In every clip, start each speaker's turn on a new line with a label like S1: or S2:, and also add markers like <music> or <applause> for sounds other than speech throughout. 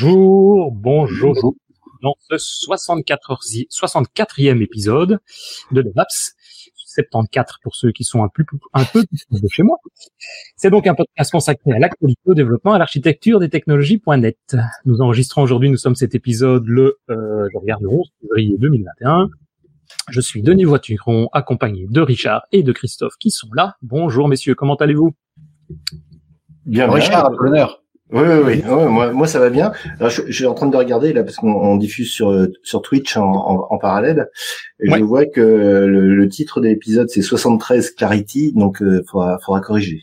S1: Bonjour, bonjour. Dans ce 64 64e épisode de DevApps, 74 pour ceux qui sont un, peu un peu plus de chez moi. C'est donc un podcast consacré à l'actualité, au développement, à l'architecture des technologies.net. Nous enregistrons aujourd'hui, nous sommes cet épisode le, euh, je regarde le 11 février 2021. Je suis Denis Voituron, accompagné de Richard et de Christophe qui sont là. Bonjour messieurs, comment allez-vous?
S2: Bien, Richard, à l'honneur. Oui, oui, oui. moi, moi, ça va bien. Alors, je, je, suis en train de regarder là parce qu'on diffuse sur sur Twitch en, en, en parallèle. Et Je vois que le, le titre de l'épisode c'est 73 Clarity, donc euh, faudra, faudra corriger.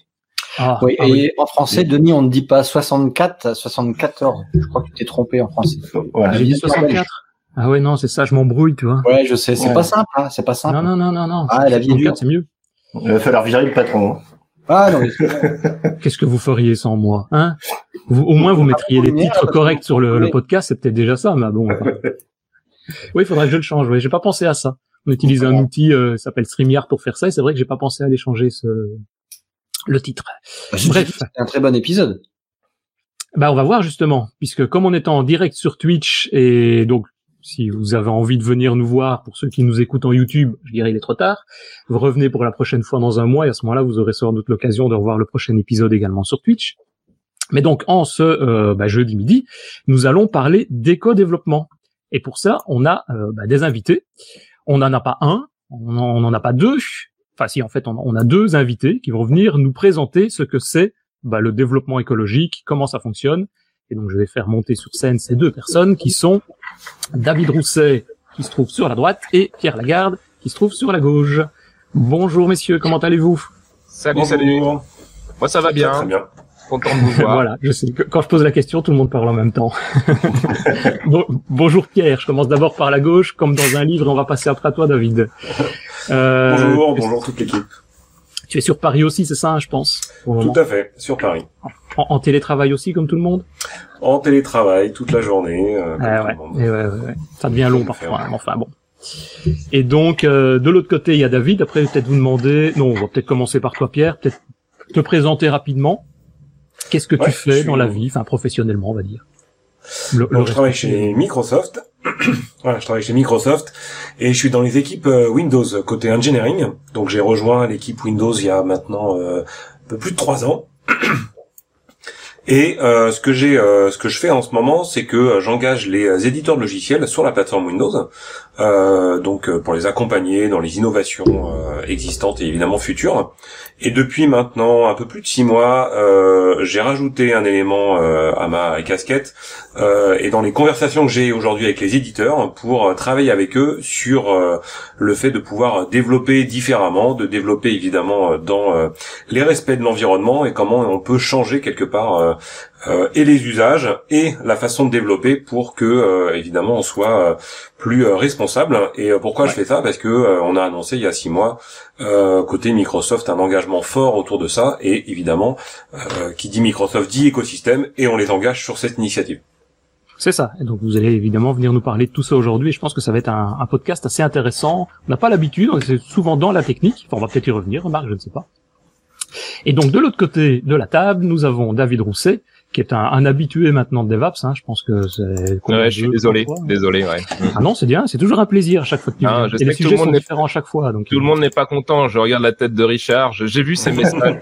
S3: Ah, oui, ah et en français, Denis, on ne dit pas 64, 74. Je crois que tu t'es trompé en français.
S1: Voilà. J'ai dit 64. Ah ouais, non, c'est ça, je m'embrouille, tu vois.
S3: Ouais, je sais, c'est pas simple, hein, c'est pas simple.
S1: Non, non, non, non, non.
S3: Ah, la vie
S1: c'est mieux.
S2: Il va falloir virer le patron. Hein.
S3: Ah non. <laughs>
S1: Qu'est-ce que vous feriez sans moi, hein? Vous, Au moins, vous mettriez les titres corrects sur le, le podcast, c'est peut-être déjà ça, mais bon. <laughs> oui, il faudrait que je le change. Oui, j'ai pas pensé à ça. On utilise un outil, euh, s'appelle StreamYard pour faire ça, et c'est vrai que j'ai pas pensé à aller changer ce le titre.
S3: Bah, Bref, c'est un très bon épisode.
S1: Bah, on va voir justement, puisque comme on est en direct sur Twitch et donc si vous avez envie de venir nous voir, pour ceux qui nous écoutent en YouTube, je dirais il est trop tard. Vous revenez pour la prochaine fois dans un mois et à ce moment-là, vous aurez sans doute l'occasion de revoir le prochain épisode également sur Twitch. Mais donc en ce euh, bah, jeudi midi, nous allons parler d'éco-développement. Et pour ça, on a euh, bah, des invités. On n'en a pas un, on n'en a pas deux. Enfin si, en fait, on, a deux invités qui vont venir nous présenter ce que c'est bah, le développement écologique, comment ça fonctionne, et donc, je vais faire monter sur scène ces deux personnes qui sont David Rousset, qui se trouve sur la droite, et Pierre Lagarde, qui se trouve sur la gauche. Bonjour, messieurs, comment allez-vous?
S4: Salut, salut. Moi, ça va bien.
S2: Très bien.
S4: Content de vous voir.
S1: voilà, je sais que quand je pose la question, tout le monde parle en même temps. <laughs> bon, bonjour Pierre, je commence d'abord par la gauche, comme dans un livre, et on va passer après à toi, David.
S5: Euh, bonjour, bonjour toute l'équipe.
S1: Tu es sur Paris aussi, c'est ça, je pense
S5: Tout à fait, sur Paris.
S1: En, en, télétravail aussi, comme tout le monde?
S5: En télétravail, toute la journée. Euh,
S1: ah ouais, ouais, ouais, ouais, Ça devient long parfois, hein, enfin bon. Et donc, euh, de l'autre côté, il y a David. Après, peut-être vous demander... Non, on va peut-être commencer par toi, Pierre. Peut-être te présenter rapidement. Qu'est-ce que tu fais dans la vie, enfin professionnellement, on va dire?
S5: Le, Donc, je travaille chez Microsoft. <clears throat> voilà, je travaille chez Microsoft et je suis dans les équipes euh, Windows côté engineering. Donc j'ai rejoint l'équipe Windows il y a maintenant euh, un peu plus de trois ans. <clears throat> Et euh, ce que j'ai, euh, ce que je fais en ce moment, c'est que euh, j'engage les éditeurs de logiciels sur la plateforme Windows, donc pour les accompagner dans les innovations existantes et évidemment futures. Et depuis maintenant un peu plus de six mois, j'ai rajouté un élément à ma casquette et dans les conversations que j'ai aujourd'hui avec les éditeurs pour travailler avec eux sur le fait de pouvoir développer différemment, de développer évidemment dans les respects de l'environnement et comment on peut changer quelque part euh, et les usages et la façon de développer pour que euh, évidemment on soit euh, plus responsable. Et pourquoi je fais ça? Parce que on a annoncé il y a six mois côté Microsoft un engagement fort autour de ça et évidemment qui dit Microsoft dit écosystème et on les engage sur cette initiative.
S1: C'est ça. Et donc vous allez évidemment venir nous parler de tout ça aujourd'hui. Et je pense que ça va être un, un podcast assez intéressant. On n'a pas l'habitude, c'est souvent dans la technique. Enfin, on va peut-être y revenir, remarque, je ne sais pas. Et donc de l'autre côté de la table, nous avons David Rousset, qui est un, un habitué maintenant de DevOps. Hein, je pense que c'est.
S4: Ouais, je suis désolé, désolé. Ouais.
S1: Ah non, c'est bien, c'est toujours un plaisir à chaque fois que tu ah, viens. Et les sujets sont différents à chaque fois. Donc
S4: tout le monde n'est pas content. Je regarde la tête de Richard. J'ai vu ses <laughs> messages.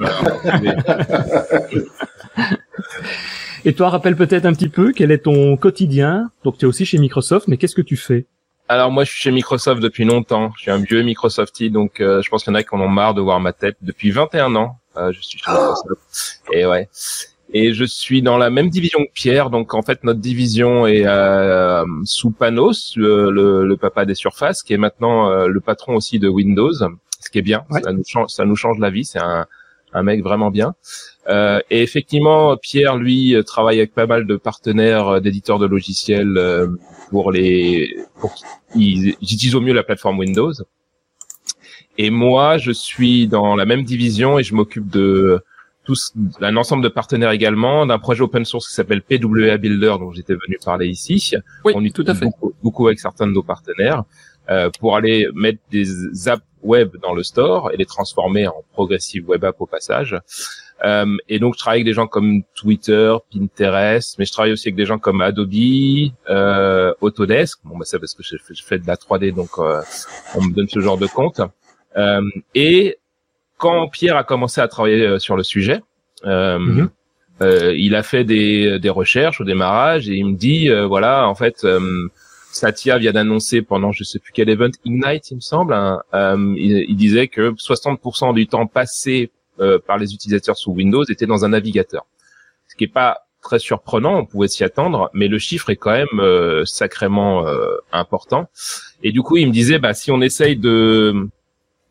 S1: Et toi, rappelle peut-être un petit peu quel est ton quotidien. Donc tu es aussi chez Microsoft, mais qu'est-ce que tu fais?
S4: Alors moi je suis chez Microsoft depuis longtemps. Je suis un vieux Microsoftie, donc euh, je pense qu'il y en a qui en ont marre de voir ma tête. Depuis 21 ans, euh, je suis chez Microsoft. Et ouais. Et je suis dans la même division que Pierre, donc en fait notre division est euh, sous Panos, le, le, papa des surfaces, qui est maintenant euh, le patron aussi de Windows, ce qui est bien. Ça, nous change, ça nous change la vie. C'est un, un mec vraiment bien. Euh, et effectivement, Pierre, lui, travaille avec pas mal de partenaires euh, d'éditeurs de logiciels euh, pour les, pour qu'ils utilisent au mieux la plateforme Windows. Et moi, je suis dans la même division et je m'occupe de tous un ensemble de partenaires également d'un projet open source qui s'appelle PWA Builder dont j'étais venu parler ici.
S1: Oui, on y tout à fait
S4: beaucoup, beaucoup, avec certains de nos partenaires euh, pour aller mettre des apps web dans le store et les transformer en progressive web app au passage. Euh, et donc, je travaille avec des gens comme Twitter, Pinterest, mais je travaille aussi avec des gens comme Adobe, euh, Autodesk. Bon, bah, c'est parce que je, fais de la 3D, donc euh, on me donne ce genre de compte. Euh, et quand Pierre a commencé à travailler euh, sur le sujet, mhm. il a fait des, des recherches au démarrage et il me dit, voilà, en fait, Satya vient d'annoncer pendant je sais plus quel event Ignite, il me semble, hein, il, il, disait que 60% du temps passé euh, par les utilisateurs sous Windows était dans un navigateur. Ce qui est pas très surprenant, on pouvait s'y attendre, mais le chiffre est quand même euh, sacrément euh, important. Et du coup, il me disait, bah, si on essaye de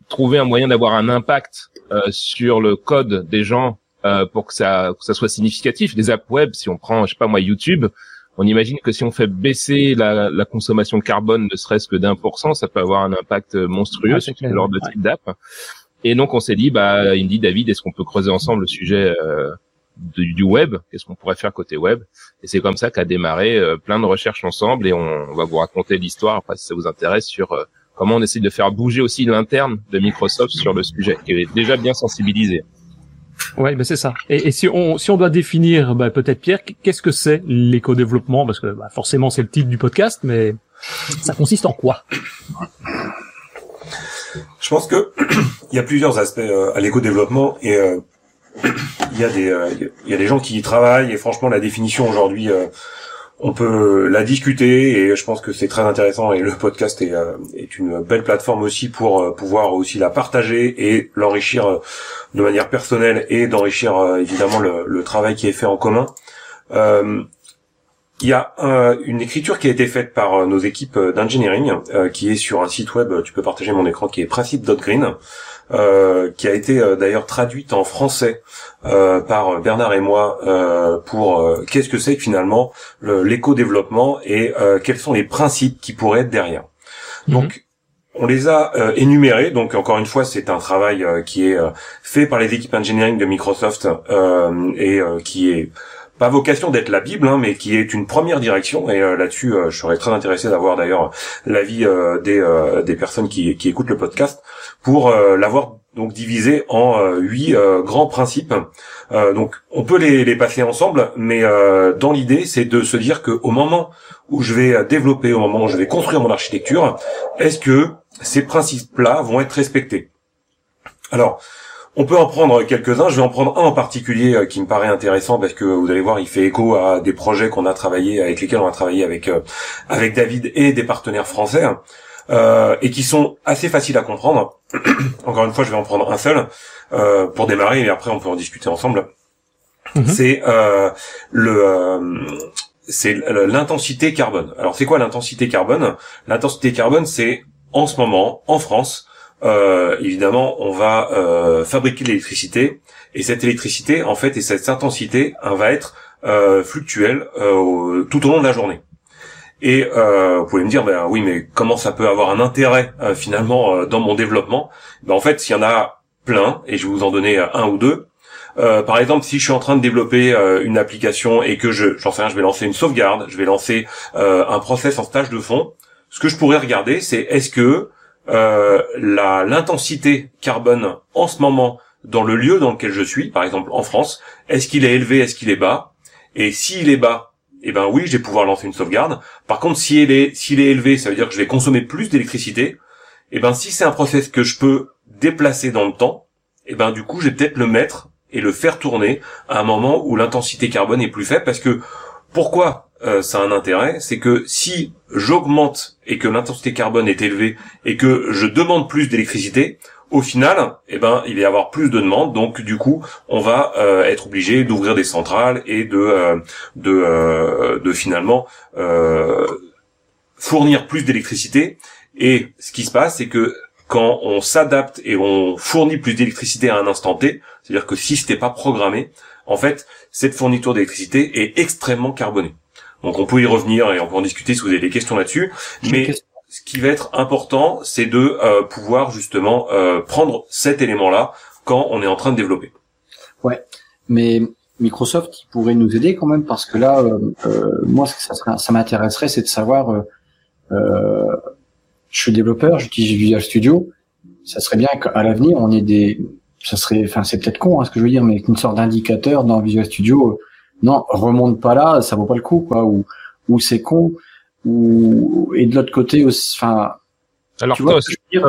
S4: trouver un moyen d'avoir un impact sur le code des gens pour que ça, que ça soit significatif, des apps web, si on prend, je sais pas moi, YouTube, on imagine que si on fait baisser la, la consommation de carbone ne serait-ce que d'un pour cent, ça peut avoir un impact monstrueux sur ce genre de type d'app. Et donc on s'est dit, bah, il me dit David, est-ce qu'on peut creuser ensemble le sujet euh, du, web? Qu'est-ce qu'on pourrait faire côté web? Et c'est comme ça qu'a démarré euh, plein de recherches ensemble et on, va vous raconter l'histoire. Après si ça vous intéresse sur euh, comment on essaie de faire bouger aussi l'interne de Microsoft sur le sujet qui est déjà bien sensibilisé.
S1: Ouais, ben c'est ça. Et, si on si on doit définir, bah, peut-être Pierre, qu'est-ce que c'est l'éco-développement? Parce que bah, forcément c'est le titre du podcast, mais ça consiste en quoi?
S5: Je pense que <clears throat> il y a plusieurs aspects euh, à l'éco-développement et euh, <clears throat> il y a des euh, il y a des gens qui y travaillent et franchement la définition aujourd'hui on peut la discuter et je pense que c'est très intéressant et le podcast est, est une belle plateforme aussi pour pouvoir aussi la partager et l'enrichir de manière personnelle et d'enrichir évidemment le, travail qui est fait en commun. Il y a une écriture qui a été faite par euh, nos équipes euh, d'engineering, euh, qui est sur un site web, tu peux partager mon écran, qui est principe.green, euh, qui a été d'ailleurs traduite en français par Bernard et moi pour qu'est-ce que c'est finalement l'éco-développement et quels sont les principes qui pourraient être derrière. Mhm. Donc on les a énumérés, donc encore une fois c'est un travail qui est fait par les équipes engineering de Microsoft et qui est pas vocation d'être la Bible, hein, mais qui est une première direction. Et euh, là-dessus, euh, je serais très intéressé d'avoir d'ailleurs l'avis euh, des, des personnes qui, qui écoutent le podcast pour l'avoir donc divisé en huit grands principes. donc, on peut les, les passer ensemble, mais dans l'idée, c'est de se dire que au moment où je vais développer, au moment où je vais construire mon architecture, est-ce que ces principes-là vont être respectés? Alors, on peut en prendre quelques-uns. Je vais en prendre un en particulier euh, qui me paraît intéressant parce que vous allez voir, il fait écho à des projets qu'on a travaillé avec lesquels on a travaillé avec euh, avec David et des partenaires français euh, et qui sont assez faciles à comprendre. <clears throat> Encore une fois, je vais en prendre un seul pour démarrer et après on peut en discuter ensemble. Mhm. C'est le c'est l'intensité carbone. Alors c'est quoi l'intensité carbone? L'intensité carbone, c'est en ce moment en France euh, évidemment, on va euh, fabriquer de l'électricité et cette électricité, en fait, et cette intensité, hein, va être euh, fluctuelle euh, tout au long de la journée. Et euh, vous pouvez me dire, ben oui, mais comment ça peut avoir un intérêt finalement dans mon développement? Ben, En fait, s'il y en a plein, et je vais vous en donner un ou deux. par exemple, si je suis en train de développer une application et que je, j'en sais rien, je vais lancer une sauvegarde, je vais lancer un process en stage de fond, ce que je pourrais regarder, c'est est-ce que euh, l'intensité carbone en ce moment dans le lieu dans lequel je suis, par exemple en France, est-ce qu'il est élevé, est-ce qu'il est bas? Et s'il est bas, eh ben oui, je vais pouvoir lancer une sauvegarde. Par contre, s'il est s'il est élevé, ça veut dire que je vais consommer plus d'électricité. Eh ben si c'est un process que je peux déplacer dans le temps, eh ben du coup, je vais peut-être le mettre et le faire tourner à un moment où l'intensité carbone est plus faible parce que pourquoi euh, ça a un intérêt, c'est que si j'augmente et que l'intensité carbone est élevée et que je demande plus d'électricité, au final, eh ben, il va y avoir plus de demandes, donc du coup, on va euh, être obligé d'ouvrir des centrales et de euh, de, de finalement fournir plus d'électricité. Et ce qui se passe, c'est que quand on s'adapte et on fournit plus d'électricité à un instant T, c'est-à-dire que si c'était pas programmé, en fait, cette fourniture d'électricité est extrêmement carbonée. Donc on peut y revenir et on peut en discuter si vous avez des questions là-dessus. Mais ce qui va être important, c'est de euh, pouvoir justement euh, prendre cet élément-là quand on est en train de développer.
S3: Ouais, mais Microsoft pourrait nous aider quand même parce que là, euh, moi, ça, ça m'intéresserait, c'est de savoir. je suis développeur, j'utilise Visual Studio. Ça serait bien qu'à l'avenir, on ait des ça serait, enfin c'est peut-être con hein, ce que je veux dire, mais une sorte d'indicateur dans Visual Studio, non, remonte pas là, ça vaut pas le coup quoi, ou ou c'est con, ou et de l'autre côté, enfin, alors tu vois,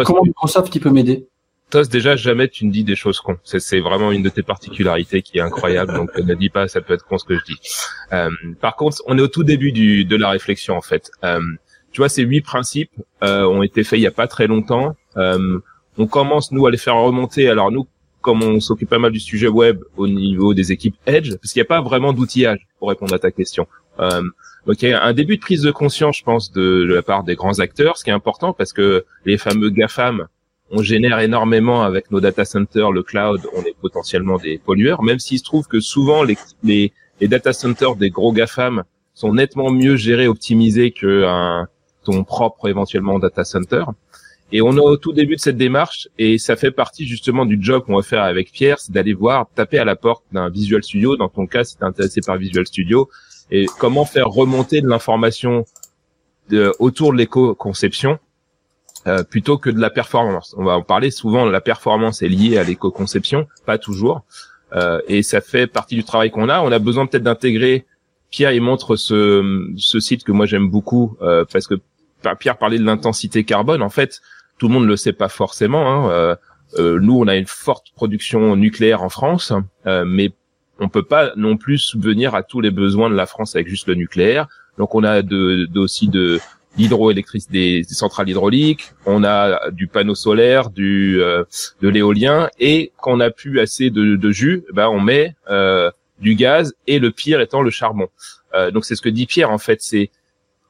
S3: comment Microsoft il peut m'aider?
S4: Tos, déjà, jamais tu ne dis des choses cons. C'est vraiment une de tes particularités qui est incroyable. donc, ne dis pas, ça peut être con ce que je dis. Euh, par contre, on est au tout début du, de la réflexion, en fait. Euh, tu vois, ces huit principes euh, ont été faits il y a pas très longtemps. Euh, on commence, nous, à les faire remonter. Alors, nous, comme on s'occupe pas mal du sujet web au niveau des équipes Edge, parce qu'il n'y a pas vraiment d'outillage pour répondre à ta question. Euh, donc il y a un début de prise de conscience, je pense, de, la part des grands acteurs, ce qui est important parce que les fameux GAFAM, on génère énormément avec nos data centers, le cloud, on est potentiellement des pollueurs, même s'il se trouve que souvent les, les, les data centers des gros GAFAM sont nettement mieux gérés, optimisés que un, ton propre éventuellement data center. Et on est au tout début de cette démarche et ça fait partie justement du job qu'on va faire avec Pierre, c'est d'aller voir, taper à la porte d'un Visual Studio. Dans ton cas, si tu es intéressé par Visual Studio, et comment faire remonter de l'information autour de l'éco-conception euh, plutôt que de la performance. On va en parler souvent, la performance est liée à l'éco-conception, pas toujours. Euh, et ça fait partie du travail qu'on a. On a besoin peut-être d'intégrer. Pierre, il montre ce, ce site que moi j'aime beaucoup euh, parce que Pierre parlait de l'intensité carbone. En fait, tout le monde ne le sait pas forcément. Hein. Euh, euh, nous, on a une forte production nucléaire en France, euh, mais on peut pas non plus subvenir à tous les besoins de la France avec juste le nucléaire. Donc, on a de, aussi de l'hydroélectricité, des, centrales hydrauliques, on a du panneau solaire, du euh, de l'éolien, et quand on a plus assez de, de jus, ben on met euh, du gaz et le pire étant le charbon. Euh, donc c'est ce que dit Pierre en fait, c'est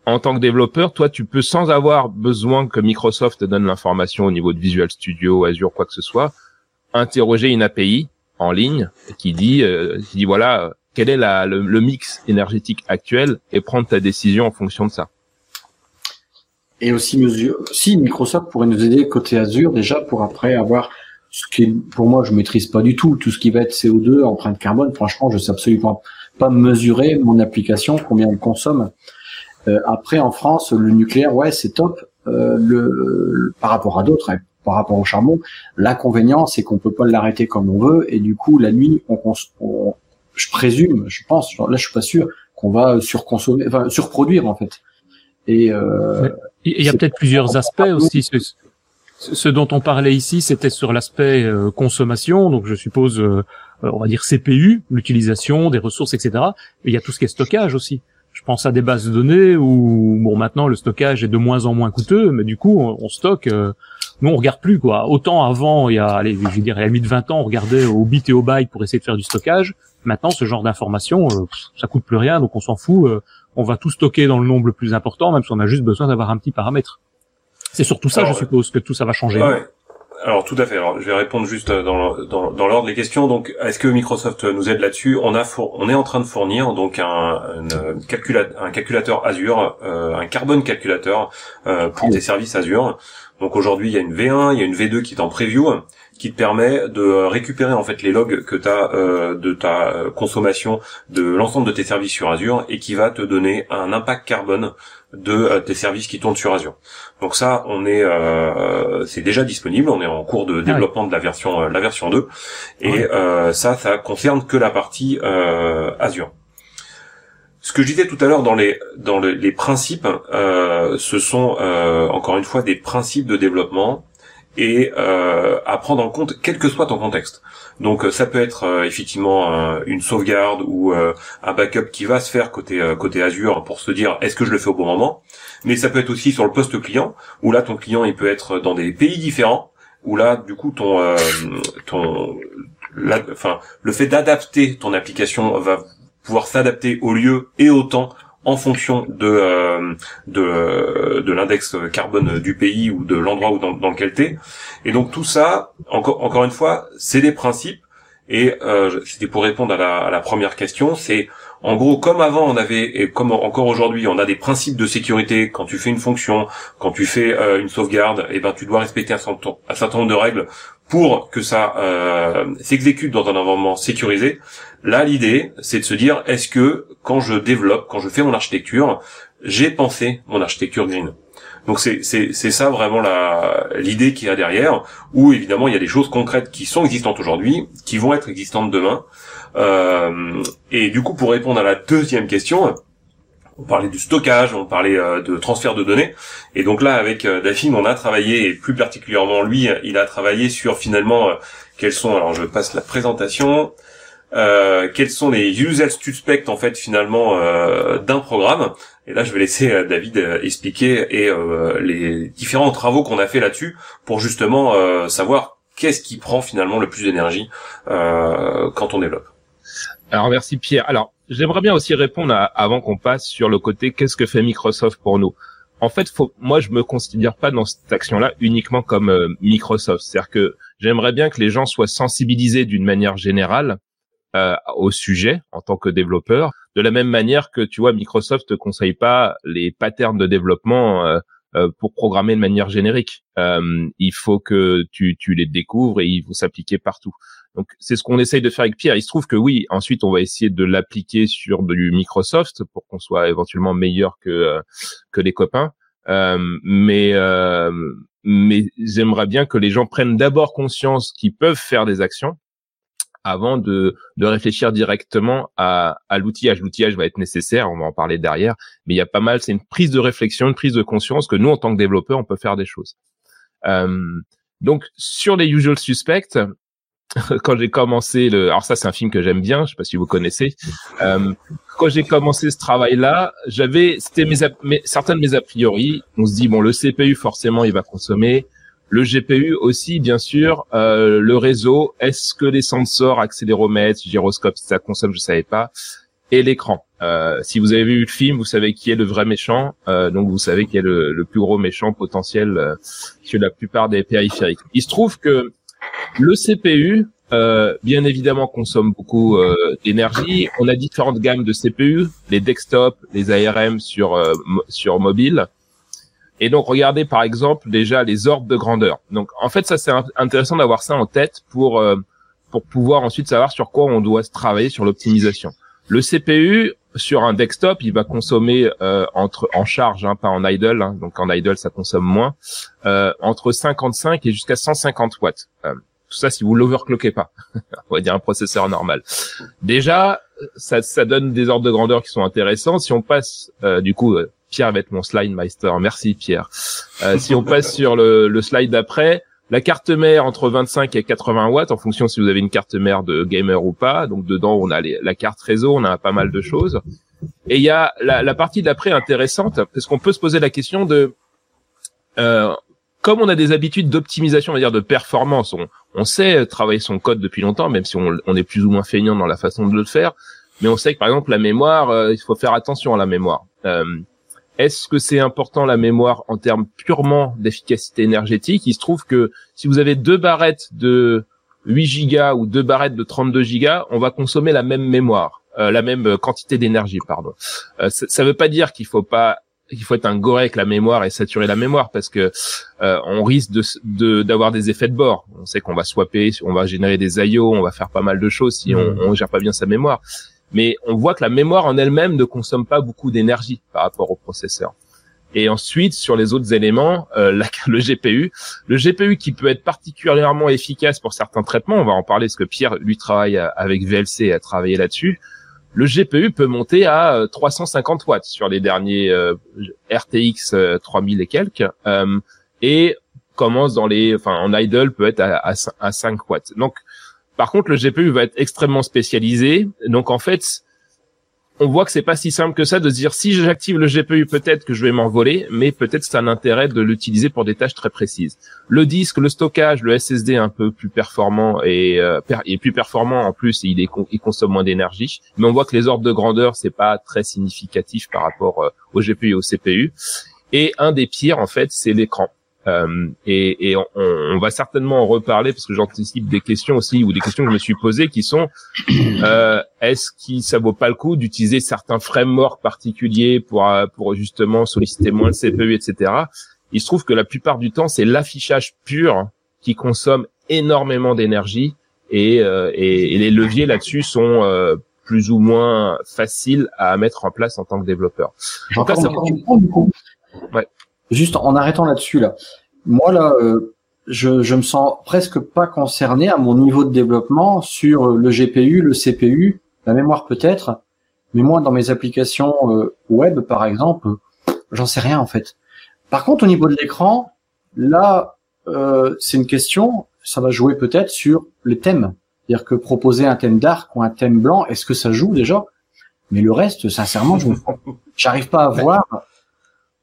S4: en tant que développeur, toi tu peux sans avoir besoin que Microsoft te donne l'information au niveau de Visual Studio, Azure, quoi que ce soit, interroger une API en ligne qui dit, euh, qui dit voilà quel est la, le, le mix énergétique actuel et prendre ta décision en fonction de ça
S3: et aussi. Si Microsoft pourrait nous aider côté Azure déjà pour après avoir ce qui pour moi je maîtrise pas du tout tout ce qui va être CO2 empreinte carbone. Franchement, je sais absolument pas mesurer mon application combien elle consomme. Euh, après en France, le nucléaire, ouais, c'est top. Euh, le, par rapport à d'autres, hein, par rapport au charbon, l'inconvénient c'est qu'on peut pas l'arrêter comme on veut et du coup la nuit, on, on je présume, je pense, là je suis pas sûr qu'on va surconsommer, enfin surproduire en fait.
S1: Et euh, il y a peut-être plusieurs aspects aussi. Ce, ce, dont on parlait ici, c'était sur l'aspect euh, consommation, donc je suppose, euh, on va dire CPU, l'utilisation des ressources, etc. Et il y a tout ce qui est stockage aussi. Je pense à des bases de données où, bon, maintenant le stockage est de moins en moins coûteux, mais du coup, on, stocke. Euh, nous, on regarde plus quoi. Autant avant, il y a, allez, je veux dire, il y a de 20 ans, on regardait au bit et au byte pour essayer de faire du stockage. Maintenant, ce genre d'information, ça coûte plus rien, donc on s'en fout on va tout stocker dans le nombre le plus important, même si on a juste besoin d'avoir un petit paramètre. C'est surtout ça, je suppose, que tout ça va changer.
S5: Ouais. Alors tout à fait. Alors je vais répondre juste dans, dans, dans l'ordre des questions. Donc est-ce que Microsoft nous aide là-dessus? On a on est en train de fournir donc un, un, un calculateur Azure, euh, un carbone calculateur euh, pour des services Azure. Donc aujourd'hui il y a une V1, il y a une V2 qui est en preview qui te permet de récupérer en fait les logs que tu as euh, de ta consommation de l'ensemble de tes services sur Azure et qui va te donner un impact carbone de euh, tes services qui tournent sur Azure. Donc ça, on est, euh, c'est déjà disponible. On est en cours de développement de la version, la version 2, et ça, ça concerne que la partie Azure. Ce que je disais tout à l'heure dans les dans les principes, ce sont encore une fois des principes de développement et euh, à prendre en compte quel que soit ton contexte. Donc euh, ça peut être euh, effectivement une sauvegarde ou un backup qui va se faire côté côté Azure pour se dire est-ce que je le fais au bon moment? Mais ça peut être aussi sur le poste client où là ton client il peut être dans des pays différents où là du coup ton ton enfin le fait d'adapter ton application va pouvoir s'adapter au lieu et au temps en fonction de euh, de, de l'index carbone du pays ou de l'endroit où dans, dans lequel t'es. Et donc tout ça, encore encore une fois, c'est des principes. Et euh, c'était pour répondre à la, à la première question, c'est en gros, comme avant, on avait, et comme encore aujourd'hui, on a des principes de sécurité. Quand tu fais une fonction, quand tu fais euh, une sauvegarde, et eh ben tu dois respecter un certain, nombre de règles pour que ça euh, s'exécute dans un environnement sécurisé. Là, l'idée, c'est de se dire, est-ce que quand je développe, quand je fais mon architecture, j'ai pensé mon architecture green? Donc c'est ça vraiment l'idée qu'il y a derrière, où évidemment il y a des choses concrètes qui sont existantes aujourd'hui, qui vont être existantes demain. Euh, et du coup, pour répondre à la deuxième question, on parlait du stockage, on parlait euh, de transfert de données. Et donc là, avec euh, Dafim, on a travaillé, et plus particulièrement lui, il a travaillé sur finalement quels sont, alors je passe la présentation, euh, quels sont les usual suspects en fait finalement euh, d'un programme. Et là, je vais laisser David expliquer et les différents travaux qu'on a fait là-dessus pour justement savoir qu'est-ce qui prend finalement le plus d'énergie quand on développe.
S4: Alors merci Pierre. Alors j'aimerais bien aussi répondre avant qu'on passe sur le côté qu'est-ce que fait Microsoft pour nous? En fait, faut, moi je me considère pas dans cette action-là uniquement comme Microsoft. C'est-à-dire que j'aimerais bien que les gens soient sensibilisés d'une manière générale euh, au sujet en tant que développeur. De la même manière que tu vois, Microsoft te conseille pas les patterns de développement euh, euh, pour programmer de manière générique. il faut que tu, tu les découvres et ils vont s'appliquer partout. Donc c'est ce qu'on essaye de faire avec Pierre. Il se trouve que oui, ensuite on va essayer de l'appliquer sur du Microsoft pour qu'on soit éventuellement meilleur que que les copains. mais mais j'aimerais bien que les gens prennent d'abord conscience qu'ils peuvent faire des actions avant de, de réfléchir directement à, à l'outillage. L'outillage va être nécessaire, on va en parler derrière, mais il y a pas mal, c'est une prise de réflexion, une prise de conscience que nous, en tant que développeurs, on peut faire des choses. Euh, donc, sur les usual suspects, <laughs> quand j'ai commencé le, alors ça c'est un film que j'aime bien, je sais pas si vous connaissez. Euh, quand j'ai commencé ce travail-là, j'avais, c'était mes, mes, certains de mes a priori. On se dit bon, le CPU forcément il va consommer, le GPU aussi, bien sûr, euh, le réseau. Est-ce que les sensors, accéléromètres, gyroscopes, ça consomme Je savais pas. Et l'écran. Euh, si vous avez vu le film, vous savez qui est le vrai méchant. Euh, donc vous savez qui est le, plus gros méchant potentiel euh, sur la plupart des périphériques. Il se trouve que le CPU, euh, bien évidemment, consomme beaucoup d'énergie. On a différentes gammes de CPU, les desktop, les ARM sur sur mobile. Et donc regardez par exemple déjà les ordres de grandeur. Donc en fait ça c'est intéressant d'avoir ça en tête pour euh, pour pouvoir ensuite savoir sur quoi on doit travailler sur l'optimisation. Le CPU sur un desktop, il va consommer euh, entre en charge, hein, pas en idle, hein, donc en idle ça consomme moins, euh, entre 55 et jusqu'à 150 watts. Euh, tout ça si vous l'overclockez pas, <laughs> on va dire un processeur normal. Déjà, ça, ça donne des ordres de grandeur qui sont intéressants. Si on passe du coup Pierre va être mon slide master. Merci Pierre. Euh, si on passe sur le, le slide d'après, la carte mère entre 25 et 80 watts en fonction si vous avez une carte mère de gamer ou pas. Donc dedans on a la carte réseau, on a pas mal de choses. Et il y a la, la partie d'après intéressante parce qu'on peut se poser la question de euh, comme on a des habitudes d'optimisation, on va dire de performance, on, sait travailler son code depuis longtemps, même si on, on, est plus ou moins feignant dans la façon de le faire. Mais on sait que par exemple la mémoire, euh, il faut faire attention à la mémoire. Euh, est-ce que c'est important la mémoire en termes purement d'efficacité énergétique? Il se trouve que si vous avez deux barrettes de 8 gigas ou deux barrettes de 32 gigas, on va consommer la même mémoire, euh, la même quantité d'énergie, pardon. Euh, ça ne veut pas dire qu'il faut pas il faut être un goré avec la mémoire et saturer la mémoire parce que euh, on risque de d'avoir des effets de bord. On sait qu'on va swapper, on va générer des IO, on va faire pas mal de choses si on, mmh. on gère pas bien sa mémoire mais on voit que la mémoire en elle-même ne consomme pas beaucoup d'énergie par rapport au processeur. Et ensuite, sur les autres éléments, euh, <laughs> le GPU, le GPU qui peut être particulièrement efficace pour certains traitements, on va en parler parce que Pierre lui travaille avec VLC et a travaillé là-dessus. Le GPU peut monter à 350 euh, watts sur les derniers euh, RTX 3000 et quelques, et commence dans les, enfin en idle peut être à, à 5 watts. Donc par contre, le GPU va être extrêmement spécialisé. Donc en fait, on voit que c'est pas si simple que ça de se dire si j'active le GPU, peut-être que je vais m'envoler, mais peut-être c'est un intérêt de l'utiliser pour des tâches très précises. Le disque, le stockage, le SSD un peu plus performant et, euh, plus performant en plus, est, il consomme moins d'énergie. Mais on voit que les ordres de grandeur c'est pas très significatif par rapport euh, au GPU et au CPU. Et un des pires en fait, c'est l'écran. Euh, et, et on, on, va certainement en reparler parce que j'anticipe des questions aussi ou des questions que je me suis posées qui sont <clears throat> euh, est-ce que ça vaut pas le coup d'utiliser certains frameworks particuliers pour pour justement solliciter moins le CPU, etc. Il se trouve que la plupart du temps c'est l'affichage pur qui consomme énormément d'énergie et, euh, et, et, les leviers là-dessus sont euh, plus ou moins faciles à mettre en place en tant que développeur.
S3: Donc ça... Ouais. Juste en arrêtant là-dessus là. Moi là, euh, je je me sens presque pas concerné à mon niveau de développement sur le GPU, le CPU, la mémoire peut-être, mais moi dans mes applications euh, web par exemple, j'en sais rien en fait. Par contre au niveau de l'écran, là euh, c'est une question, ça va jouer peut-être sur les thèmes. C'est-à-dire que proposer un thème dark ou un thème blanc, est-ce que ça joue déjà? Mais le reste, sincèrement, je <laughs> j'arrive pas à voir.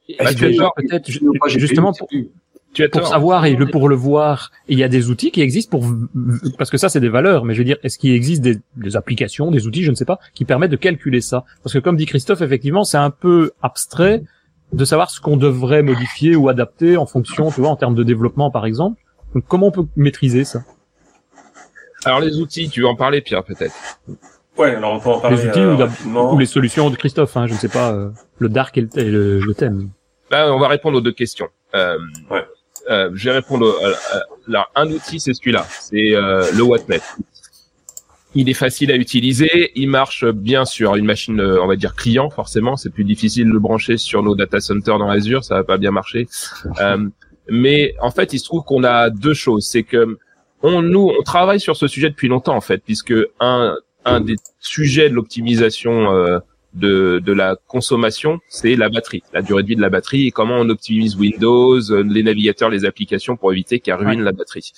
S1: Est-ce que peut-être justement pour, tu as pour savoir et le pour le voir, il y a des outils qui existent pour parce que ça c'est des valeurs, mais je veux dire, est-ce qu'il existe des, des, applications, des outils, je ne sais pas, qui permettent de calculer ça? Parce que comme dit Christophe, effectivement, c'est un peu abstrait de savoir ce qu'on devrait modifier ou adapter en fonction, tu vois, en termes de développement par exemple. Donc comment on peut maîtriser ça?
S4: Alors les outils, tu veux en parler Pierre peut-être?
S5: Ouais, alors on peut en parler.
S1: Les outils euh, ou, les solutions de Christophe, hein, je ne sais pas, euh, le dark et le, le, thème.
S4: Là, on va répondre aux deux questions. Euh,
S5: ouais.
S4: euh, je vais répondre. là, un outil, c'est celui-là, c'est le Wattnet. Il est facile à utiliser, il marche bien sur une machine, on va dire client, forcément. C'est plus difficile de le brancher sur nos data centers dans Azure, ça va pas bien marcher. mais en fait, il se trouve qu'on a deux choses, c'est que on nous on travaille sur ce sujet depuis longtemps en fait, puisque un un des sujets de l'optimisation euh, de, de la consommation, c'est la batterie, la durée de vie de la batterie et comment on optimise Windows, euh, les navigateurs, les applications pour éviter qu'elle ruine la batterie.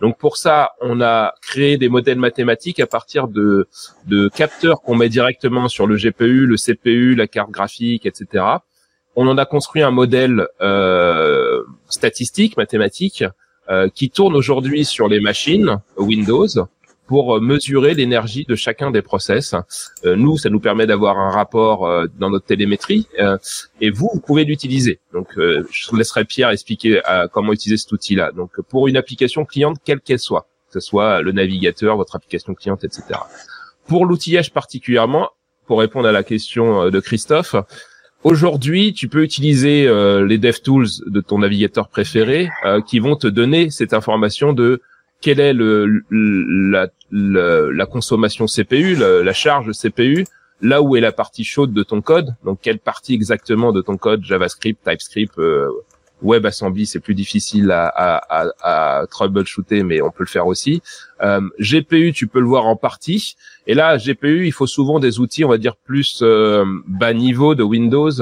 S4: Donc pour ça, on a créé des modèles mathématiques à partir de, de capteurs qu'on met directement sur le GPU, le CPU, la carte graphique, etc. On en a construit un modèle euh, statistique, mathématique, euh, qui tourne aujourd'hui sur les machines Windows pour euh, mesurer l'énergie de chacun des process. Euh, nous, ça nous permet d'avoir un rapport euh, dans notre télémétrie, et vous, vous pouvez l'utiliser. Donc, je laisserai Pierre expliquer comment utiliser cet outil-là. Donc, pour une application cliente, quelle qu'elle soit, que ce soit le navigateur, votre application cliente, etc. Pour l'outillage particulièrement, pour répondre à la question de Christophe, Aujourd'hui, tu peux utiliser les DevTools de ton navigateur préféré qui vont te donner cette information de quelle est le, la, la, consommation CPU, la, charge CPU, là où est la partie chaude de ton code, donc quelle partie exactement de ton code JavaScript, TypeScript, euh, WebAssembly, c'est plus difficile à, à, à, à, troubleshooter, mais on peut le faire aussi. Euh, GPU, tu peux le voir en partie. Et là, GPU, il faut souvent des outils, on va dire plus euh, bas niveau de Windows,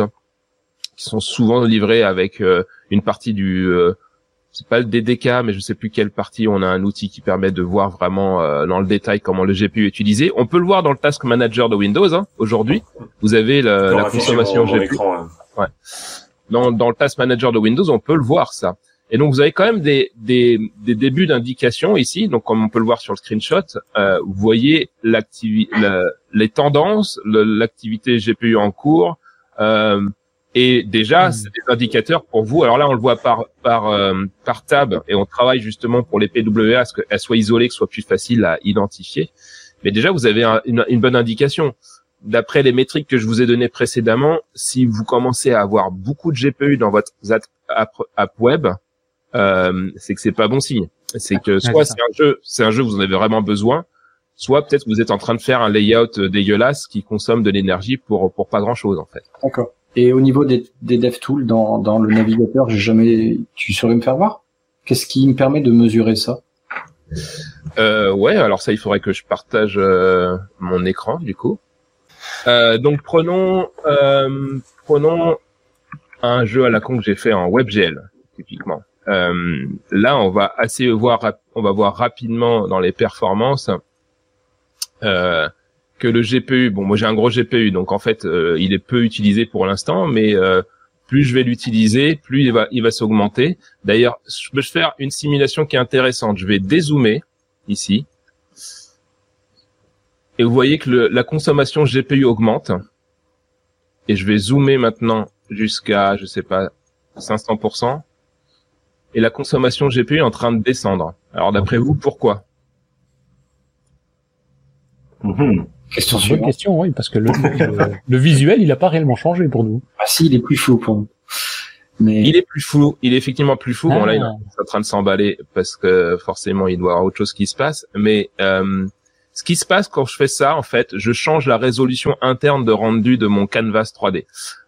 S4: qui sont souvent livrés avec euh, une partie du euh, c'est pas le DDK, mais je sais plus quelle partie. On a un outil qui permet de voir vraiment euh, dans le détail comment le GPU est utilisé. On peut le voir dans le Task Manager de Windows. Hein, Aujourd'hui, vous avez la, la consommation GPU. Hein. Ouais. Dans, dans le Task Manager de Windows, on peut le voir ça. Et donc vous avez quand même des, des, des débuts d'indication ici. Donc comme on peut le voir sur le screenshot, euh, vous voyez l'activité, les tendances, l'activité GPU en cours. Euh, et déjà, hmm. c'est des indicateurs pour vous. Alors là, on le voit par par euh, par tab, et on travaille justement pour les PWA, ce qu'elles soient isolées, que ce soit plus facile à identifier. Mais déjà, vous avez une, une, bonne indication. D'après les métriques que je vous ai données précédemment, si vous commencez à avoir beaucoup de GPU dans votre app, app web, euh, c'est que c'est pas bon signe. C'est que soit c'est un jeu, c'est un jeu vous en avez vraiment besoin, soit peut-être vous êtes en train de faire un layout dégueulasse qui consomme de l'énergie pour pour pas grand chose en fait.
S3: D'accord. Et au niveau des, des DevTools dans, dans le navigateur, j'ai jamais. Tu saurais me faire voir? Qu'est-ce qui me permet de mesurer ça?
S4: Euh, Ouais, alors ça, il faudrait que je partage euh, mon écran du coup. Euh, donc prenons euh, prenons un jeu à la con que j'ai fait en WebGL typiquement. Euh, là, on va assez voir, on va voir rapidement dans les performances. Euh, que le GPU, bon moi j'ai un gros GPU, donc en fait euh, il est peu utilisé pour l'instant, mais euh, plus je vais l'utiliser, plus il va, il va s'augmenter. D'ailleurs, je peux faire une simulation qui est intéressante. Je vais dézoomer ici. Et vous voyez que le, la consommation GPU augmente. Et je vais zoomer maintenant jusqu'à, je sais pas, 500%. Et la consommation GPU est en train de descendre. Alors d'après vous, pourquoi?
S1: Mhm. Question suivante. question, oui, parce que le, le, visuel, il n'a pas réellement changé pour nous.
S3: Ah si, il est plus flou pour nous.
S4: Mais... Il est plus flou, il est effectivement plus flou. Bon là, il est ah. en train de s'emballer parce que forcément, il doit y avoir autre chose qui se passe. Mais euh, Ce qui se passe quand je fais ça, en fait, je change la résolution interne de rendu de mon canvas 3D.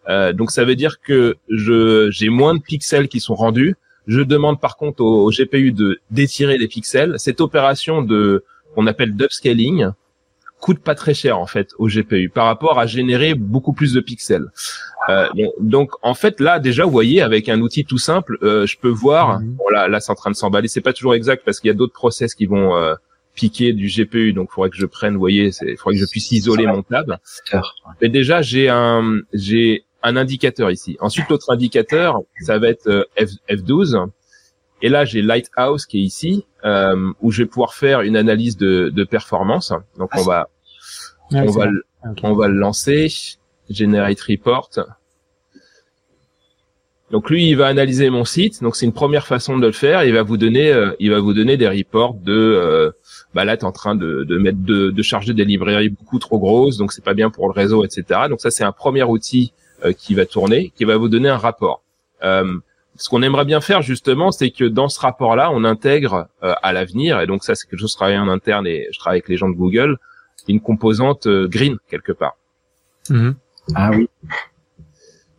S4: Euh, donc ça veut dire que je j'ai moins de pixels qui sont rendus. Je demande par contre au, GPU de d'étirer les pixels. Cette opération de qu'on appelle d'upscaling coûte pas très cher en fait au GPU par rapport à générer beaucoup plus de pixels. Euh, donc en fait là déjà vous voyez avec un outil tout simple, euh, je peux voir. Mhm. Bon là là c'est en train de s'emballer. C'est pas toujours exact parce qu'il y a d'autres process qui vont euh, piquer du GPU. Donc il faudrait que je prenne. Vous voyez, il faudrait que je puisse isoler mon table. Mais déjà j'ai un j'ai un indicateur ici. Ensuite l'autre indicateur ça va être euh, F, F12. Et là, j'ai Lighthouse qui est ici, euh, où je vais pouvoir faire une analyse de, de performance. Donc, on va, on va, on va le lancer. Generate report. Donc lui, il va analyser mon site. Donc c'est une première façon de le faire. Il va vous donner, euh, il va vous donner des reports de, euh, bah là, t'es en train de, de mettre de, de, charger des librairies beaucoup trop grosses, donc c'est pas bien pour le réseau, etc. Donc ça, c'est un premier outil euh, qui va tourner, qui va vous donner un rapport. Euh, ce qu'on aimerait bien faire justement, c'est que dans ce rapport-là, on intègre à l'avenir, et donc ça, c'est quelque chose que je travaille en interne et je travaille avec les gens de Google, une composante green quelque part.
S3: Mhm. Ah oui.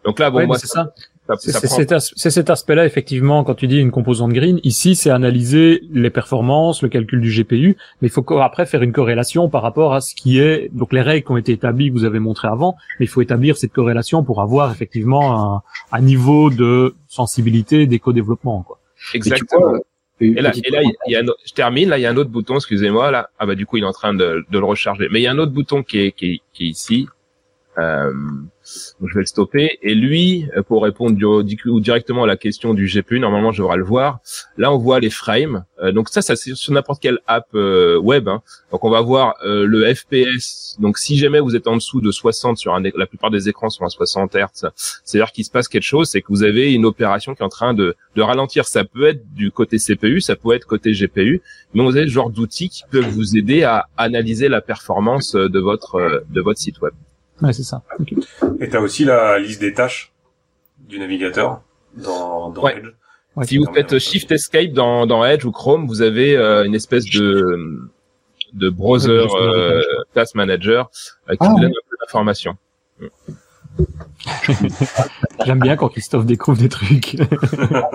S1: Donc là, bon, moi, c'est ça. C'est cet aspect-là, effectivement, quand tu dis une composante green. Ici, c'est analyser les performances, le calcul du GPU, mais il faut après faire une corrélation par rapport à ce qui est donc les règles qui ont été établies, que vous avez montré avant, mais il faut établir cette corrélation pour avoir effectivement un, un niveau de sensibilité d'éco-développement. Quoi.
S4: Exactement. Et là, et là, il y a, je termine. Là, il y a un autre bouton. Excusez-moi. Là, ah bah du coup, il est en train de, de le recharger. Mais il y a un autre bouton qui est, qui est, qui est ici. Euh, donc je vais le stopper. Et lui, euh, pour répondre directement à la question du GPU, normalement je devrais le voir. Là, on voit les frames. Euh, donc ça, ça c'est sur n'importe quelle app web. Hein. Donc on va voir le FPS. Donc si jamais vous êtes en dessous de 60 sur un, la plupart des écrans sont à 60 Hz, c'est-à-dire qu'il se passe quelque chose, c'est que vous avez une opération qui est en train de, de ralentir. Ça peut être du côté CPU, ça peut être côté GPU, mais vous avez le genre d'outils qui peuvent vous aider à analyser la performance de votre de votre site web.
S1: Ouais, c'est ça.
S5: Et tu as aussi la liste des tâches du navigateur dans, dans Edge.
S4: si vous faites Shift Escape dans, dans Edge ou Chrome, vous avez euh, une espèce de de browser euh, task manager euh, qui ah, vous donne un peu d'informations. <laughs>
S1: J'aime bien quand Christophe découvre des trucs.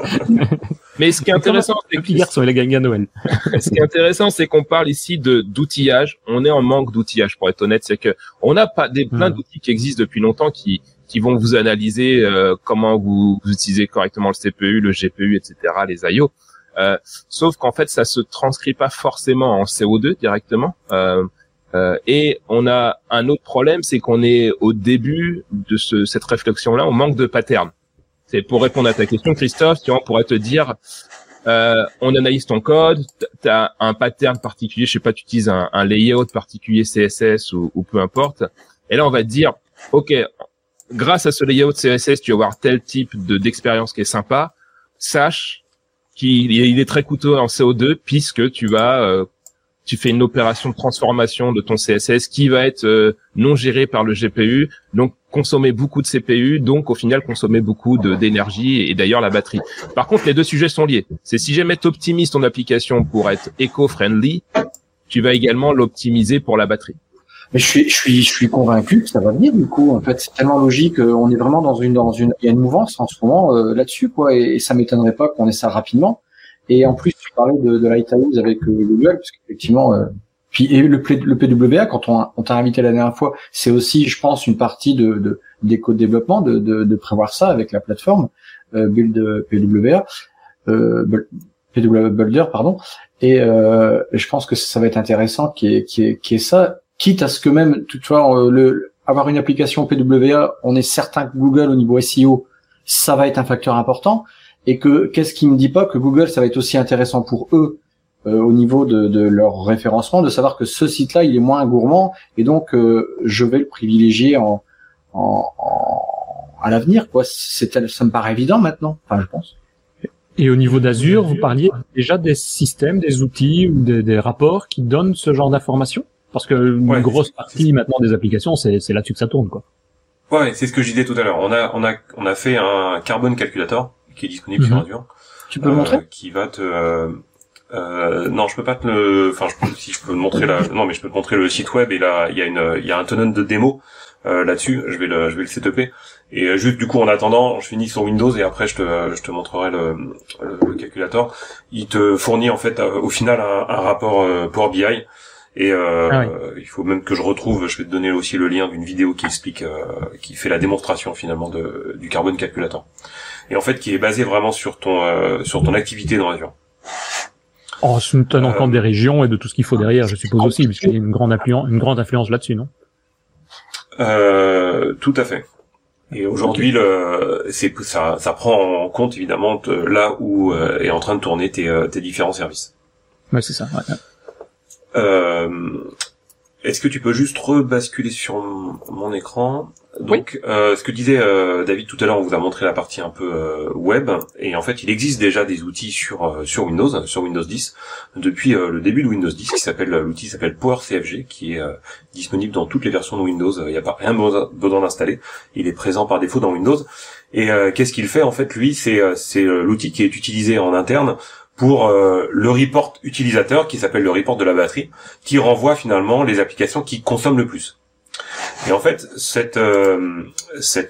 S1: <laughs>
S4: Mais ce qui est intéressant, c'est
S1: que garçon, il a gagné à Noël. <laughs>
S4: ce qui est intéressant, c'est qu'on parle ici de d'outillage. On est en manque d'outillage, pour être honnête. C'est que on a pas des plein d'outils qui existent depuis longtemps qui qui vont vous analyser euh, comment vous, vous, utilisez correctement le CPU, le GPU, etc., les I/O. Euh, sauf qu'en fait, ça se transcrit pas forcément en CO2 directement. Euh, euh, et on a un autre problème, c'est qu'on est au début de ce, cette réflexion-là, on manque de pattern. C'est pour répondre à ta question, Christophe, tu vois, on pourrait te dire, euh, on analyse ton code, tu as un pattern particulier, je sais pas, tu utilises un, un layout particulier CSS ou, ou, peu importe, et là on va te dire, ok, grâce à ce layout CSS, tu vas avoir tel type de d'expérience qui est sympa, sache qu'il il est très coûteux en CO2 puisque tu vas euh, tu fais une opération de transformation de ton CSS qui va être euh, non géré par le GPU, donc consommer beaucoup de CPU, donc au final consommer beaucoup d'énergie et, d'ailleurs la batterie. Par contre, les deux sujets sont liés. C'est si jamais tu optimises ton application pour être éco-friendly, tu vas également l'optimiser pour la batterie.
S3: Mais je suis, je suis, je suis convaincu que ça va venir du coup. En fait, c'est tellement logique. On est vraiment dans une, dans une, il y a une mouvance en ce moment euh, là-dessus, quoi. Et, et ça m'étonnerait pas qu'on ait ça rapidement. Et en plus, tu parlais de, de Lighthouse avec euh, Google, parce qu'effectivement, euh, puis et le, PWA, quand on, on t'a invité la dernière fois, c'est aussi, je pense, une partie de, de des codes de développement, de, de, de, prévoir ça avec la plateforme euh, Build PWA, euh, PWA Builder, pardon. Et euh, je pense que ça va être intéressant qui est qui est ça, quitte à ce que même, tu vois, euh, le avoir une application PWA, on est certain que Google au niveau SEO, ça va être un facteur important et que qu'est-ce qui me dit pas que Google ça va être aussi intéressant pour eux euh, au niveau de, de, leur référencement de savoir que ce site-là il est moins gourmand et donc euh, je vais le privilégier en, en, en à l'avenir quoi. C'est ça me paraît évident maintenant enfin je pense.
S1: Et au niveau d'Azure, vous parliez déjà des systèmes, des outils ou des, des rapports qui donnent ce genre d'informations? Parce que une grosse partie maintenant des applications, c'est là-dessus que ça tourne, quoi.
S5: Ouais, c'est ce que je disais tout à l'heure. On a, on a, on a fait un carbone calculator qui est disponible sur mhm. Azure.
S3: Tu peux montrer
S5: Qui va te, euh, Euh, non, je peux pas te le. Enfin, je peux, si je peux te montrer la. <laughs> Non, mais je peux te montrer le site web et là, il y a une, il y a un tonneau de démo euh, là-dessus. Je vais le, je vais le setuper. Et euh, juste du coup, en attendant, je finis sur Windows et après, je te, je te montrerai le, le, calculateur. Il te fournit en fait euh, au final un, un rapport euh, Power BI. Et euh, ah il faut même que je retrouve. Je vais te donner aussi le lien d'une vidéo qui explique, qui fait la démonstration finalement de, du carbone calculator. Et en fait, qui est basé vraiment sur ton, sur ton activité dans Azure.
S1: En se tenant compte des régions et de tout ce qu'il faut derrière, je suppose aussi, puisqu'il y a une grande influence, une grande influence là-dessus, non?
S5: Euh, Tout à fait. Et aujourd'hui, le, c'est ça, ça prend en compte évidemment là où euh, est en train de tourner tes, euh, tes différents services.
S1: Ouais, c'est ça. Ouais.
S5: Euh, est-ce que tu peux juste rebasculer sur mon écran? Donc, euh, ce que disait euh, David tout à l'heure, on vous a montré la partie un peu euh, web, et en fait, il existe déjà des outils sur euh, sur Windows, sur Windows 10, depuis le début de Windows 10, qui s'appelle l'outil s'appelle PowerCFG, qui est disponible dans toutes les versions de Windows. Il n'y a pas rien besoin d'installer, il est présent par défaut dans Windows. Et qu'est-ce qu'il fait En fait, lui, c'est c'est l'outil qui est utilisé en interne pour euh, le report utilisateur qui s'appelle le report de la batterie, qui renvoie finalement les applications qui consomment le plus. Et en fait, euh,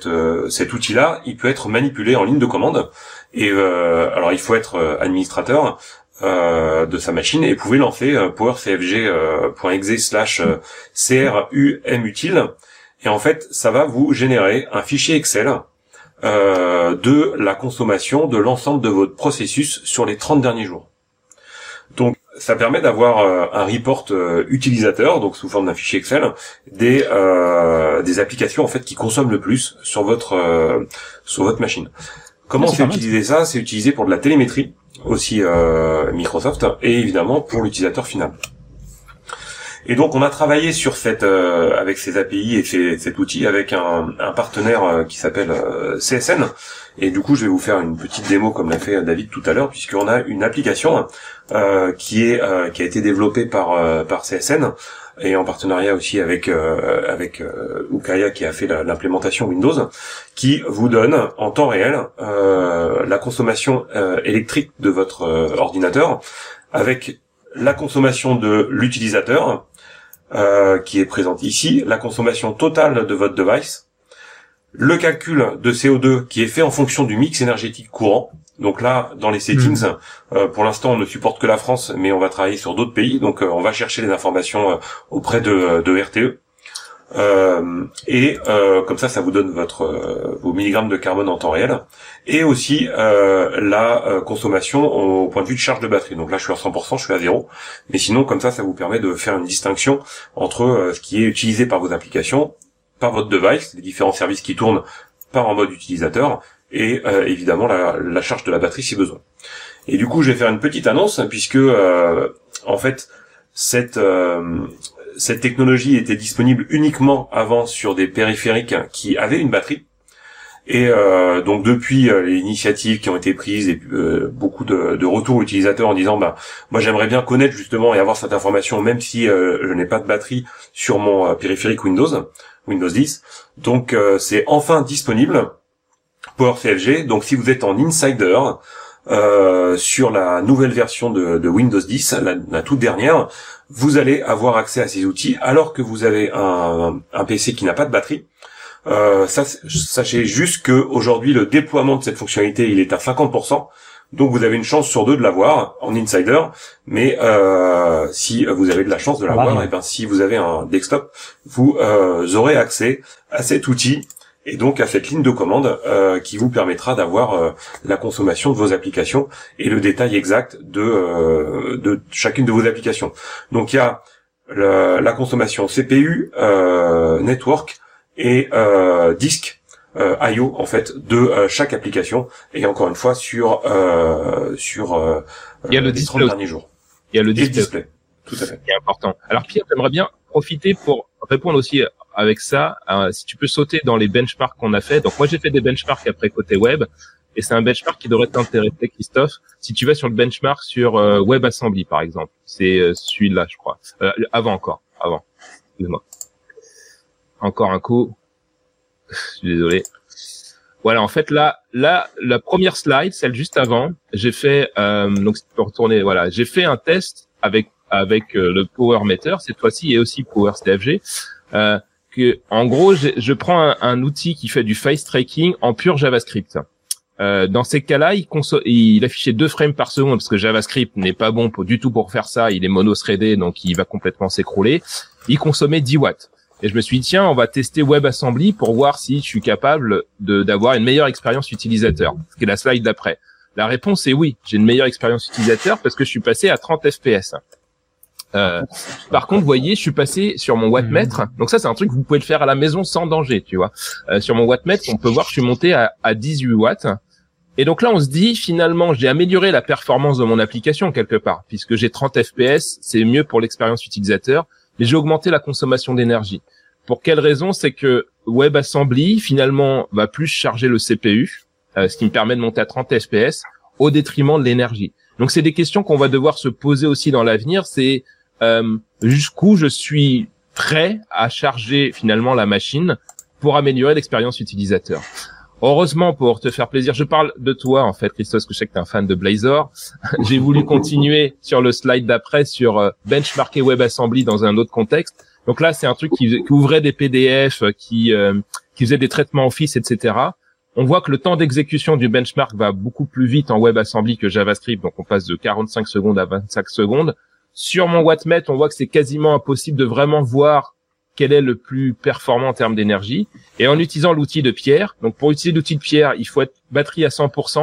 S5: euh, cet outil-là, il peut être manipulé en ligne de commande. Et alors, il faut être administrateur de sa machine et pouvez lancer powercfg.exe slash crumutile. Et en fait, ça va vous générer un fichier Excel euh, de la consommation de l'ensemble de votre processus sur les 30 derniers jours. Donc ça permet d'avoir euh, un report euh, utilisateur, donc sous forme d'un fichier Excel, des des applications en fait qui consomment le plus sur votre sur votre machine. Comment c'est utiliser ça? C'est utilisé pour de la télémétrie aussi Microsoft et évidemment pour l'utilisateur final. Et donc on a travaillé sur cette euh, avec ces API et cet outil avec un, un partenaire euh, qui s'appelle euh, CSN. Et du coup, je vais vous faire une petite démo comme l'a fait David tout à l'heure, puisqu'on a une application qui est qui a été développée par par CSN et en partenariat aussi avec avec Ukaya qui a fait l'implémentation Windows, qui vous donne en temps réel la consommation électrique de votre ordinateur avec la consommation de l'utilisateur, euh, qui est présente ici, la consommation totale de votre device, le calcul de CO2 qui est fait en fonction du mix énergétique courant. Donc là, dans les settings, hmm. euh, pour l'instant, on ne supporte que la France, mais on va travailler sur d'autres pays. Donc, euh, on va chercher les informations auprès de, de RTE. Euh, et euh, comme ça, ça vous donne votre euh, vos milligrammes de carbone en temps réel, et aussi la consommation au point de vue de charge de batterie. Donc là, je suis à 100%, je suis à zéro, mais sinon, comme ça, ça vous permet de faire une distinction entre ce qui est utilisé par vos applications, par votre device, les différents services qui tournent par en mode utilisateur, et évidemment la, la, charge de la batterie si besoin. Et du coup, je vais faire une petite annonce puisque en fait cette cette technologie était disponible uniquement avant sur des périphériques qui avaient une batterie. Et euh, donc depuis euh, les initiatives qui ont été prises et euh, beaucoup de, de, retours utilisateurs en disant bah moi j'aimerais bien connaître justement et avoir cette information même si je n'ai pas de batterie sur mon périphérique Windows Windows 10. Donc c'est enfin disponible pour CFG. Donc si vous êtes en insider sur la nouvelle version de, de Windows 10, la, la, toute dernière, vous allez avoir accès à ces outils alors que vous avez un, un PC qui n'a pas de batterie. Euh, ça, sachez juste que aujourd'hui le déploiement de cette fonctionnalité il est à 50%. Donc vous avez une chance sur deux de l'avoir en insider, mais euh, si vous avez de la chance de l'avoir, et eh ben si vous avez un desktop, vous euh, aurez accès à cet outil et donc à cette ligne de commande euh, qui vous permettra d'avoir euh, la consommation de vos applications et le détail exact de, euh, de chacune de vos applications. Donc il y a la, consommation CPU, network et disque IO en fait de chaque application et encore une fois sur sur
S4: il y a le
S5: les 30 derniers jours.
S4: Il y a le display.
S5: display. Tout à fait.
S4: C'est important. Alors Pierre, j'aimerais bien profiter pour répondre aussi avec ça, euh, si tu peux sauter dans les benchmarks qu'on a fait. Donc moi j'ai fait des benchmarks après côté web et c'est un benchmark qui devrait t'intéresser Christophe. Si tu vas sur le benchmark sur euh, WebAssembly par exemple, c'est euh, celui-là je crois. avant encore, avant. Excuse-moi. Encore un coup. <laughs> je suis désolé. Voilà, en fait là, là, la première slide, celle juste avant, j'ai fait euh, donc peux retourner. Voilà, j'ai fait un test avec avec euh, le Power Meter cette fois-ci et aussi Power CFG. Euh, que en gros, je prends un, un, outil qui fait du face tracking en pur JavaScript. Euh, dans ces cas-là, il, il affichait deux frames par seconde parce que JavaScript n'est pas bon pour, du tout pour faire ça. Il est mono-threadé, donc il va complètement s'écrouler. Il consommait 10 watts. Et je me suis dit, tiens, on va tester WebAssembly pour voir si je suis capable d'avoir une meilleure expérience utilisateur. Ce qui est la slide d'après. La réponse est oui, j'ai une meilleure expérience utilisateur parce que je suis passé à 30 FPS. Euh, par contre, vous voyez, je suis passé sur mon wattmètre. Donc ça, c'est un truc que vous pouvez le faire à la maison sans danger, tu vois. Euh, sur mon wattmètre, on peut voir que je suis monté à, à 18 watts. Et donc là, on se dit, finalement, j'ai amélioré la performance de mon application quelque part, puisque j'ai 30 FPS, c'est mieux pour l'expérience utilisateur mais j'ai augmenté la consommation d'énergie. Pour quelle raison? C'est que WebAssembly finalement va plus charger le CPU, euh, ce qui me permet de monter à 30 fps au détriment de l'énergie. Donc c'est des questions qu'on va devoir se poser aussi dans l'avenir. C'est jusqu'où je suis prêt à charger finalement la machine pour améliorer l'expérience utilisateur. Heureusement, pour te faire plaisir, je parle de toi en fait, parce que je sais que tu es un fan de Blazor. <laughs> J'ai voulu continuer sur le slide d'après sur euh, benchmarker WebAssembly dans un autre contexte. Donc là, c'est un truc qui, ouvrait des PDF, qui, euh, qui faisait des traitements Office, etc. On voit que le temps d'exécution du benchmark va beaucoup plus vite en WebAssembly que JavaScript, donc on passe de 45 secondes à 25 secondes. Sur mon Wattmet, on voit que c'est quasiment impossible de vraiment voir quel est le plus performant en termes d'énergie. Et en utilisant l'outil de Pierre, donc pour utiliser l'outil de Pierre, il faut être batterie à 100%.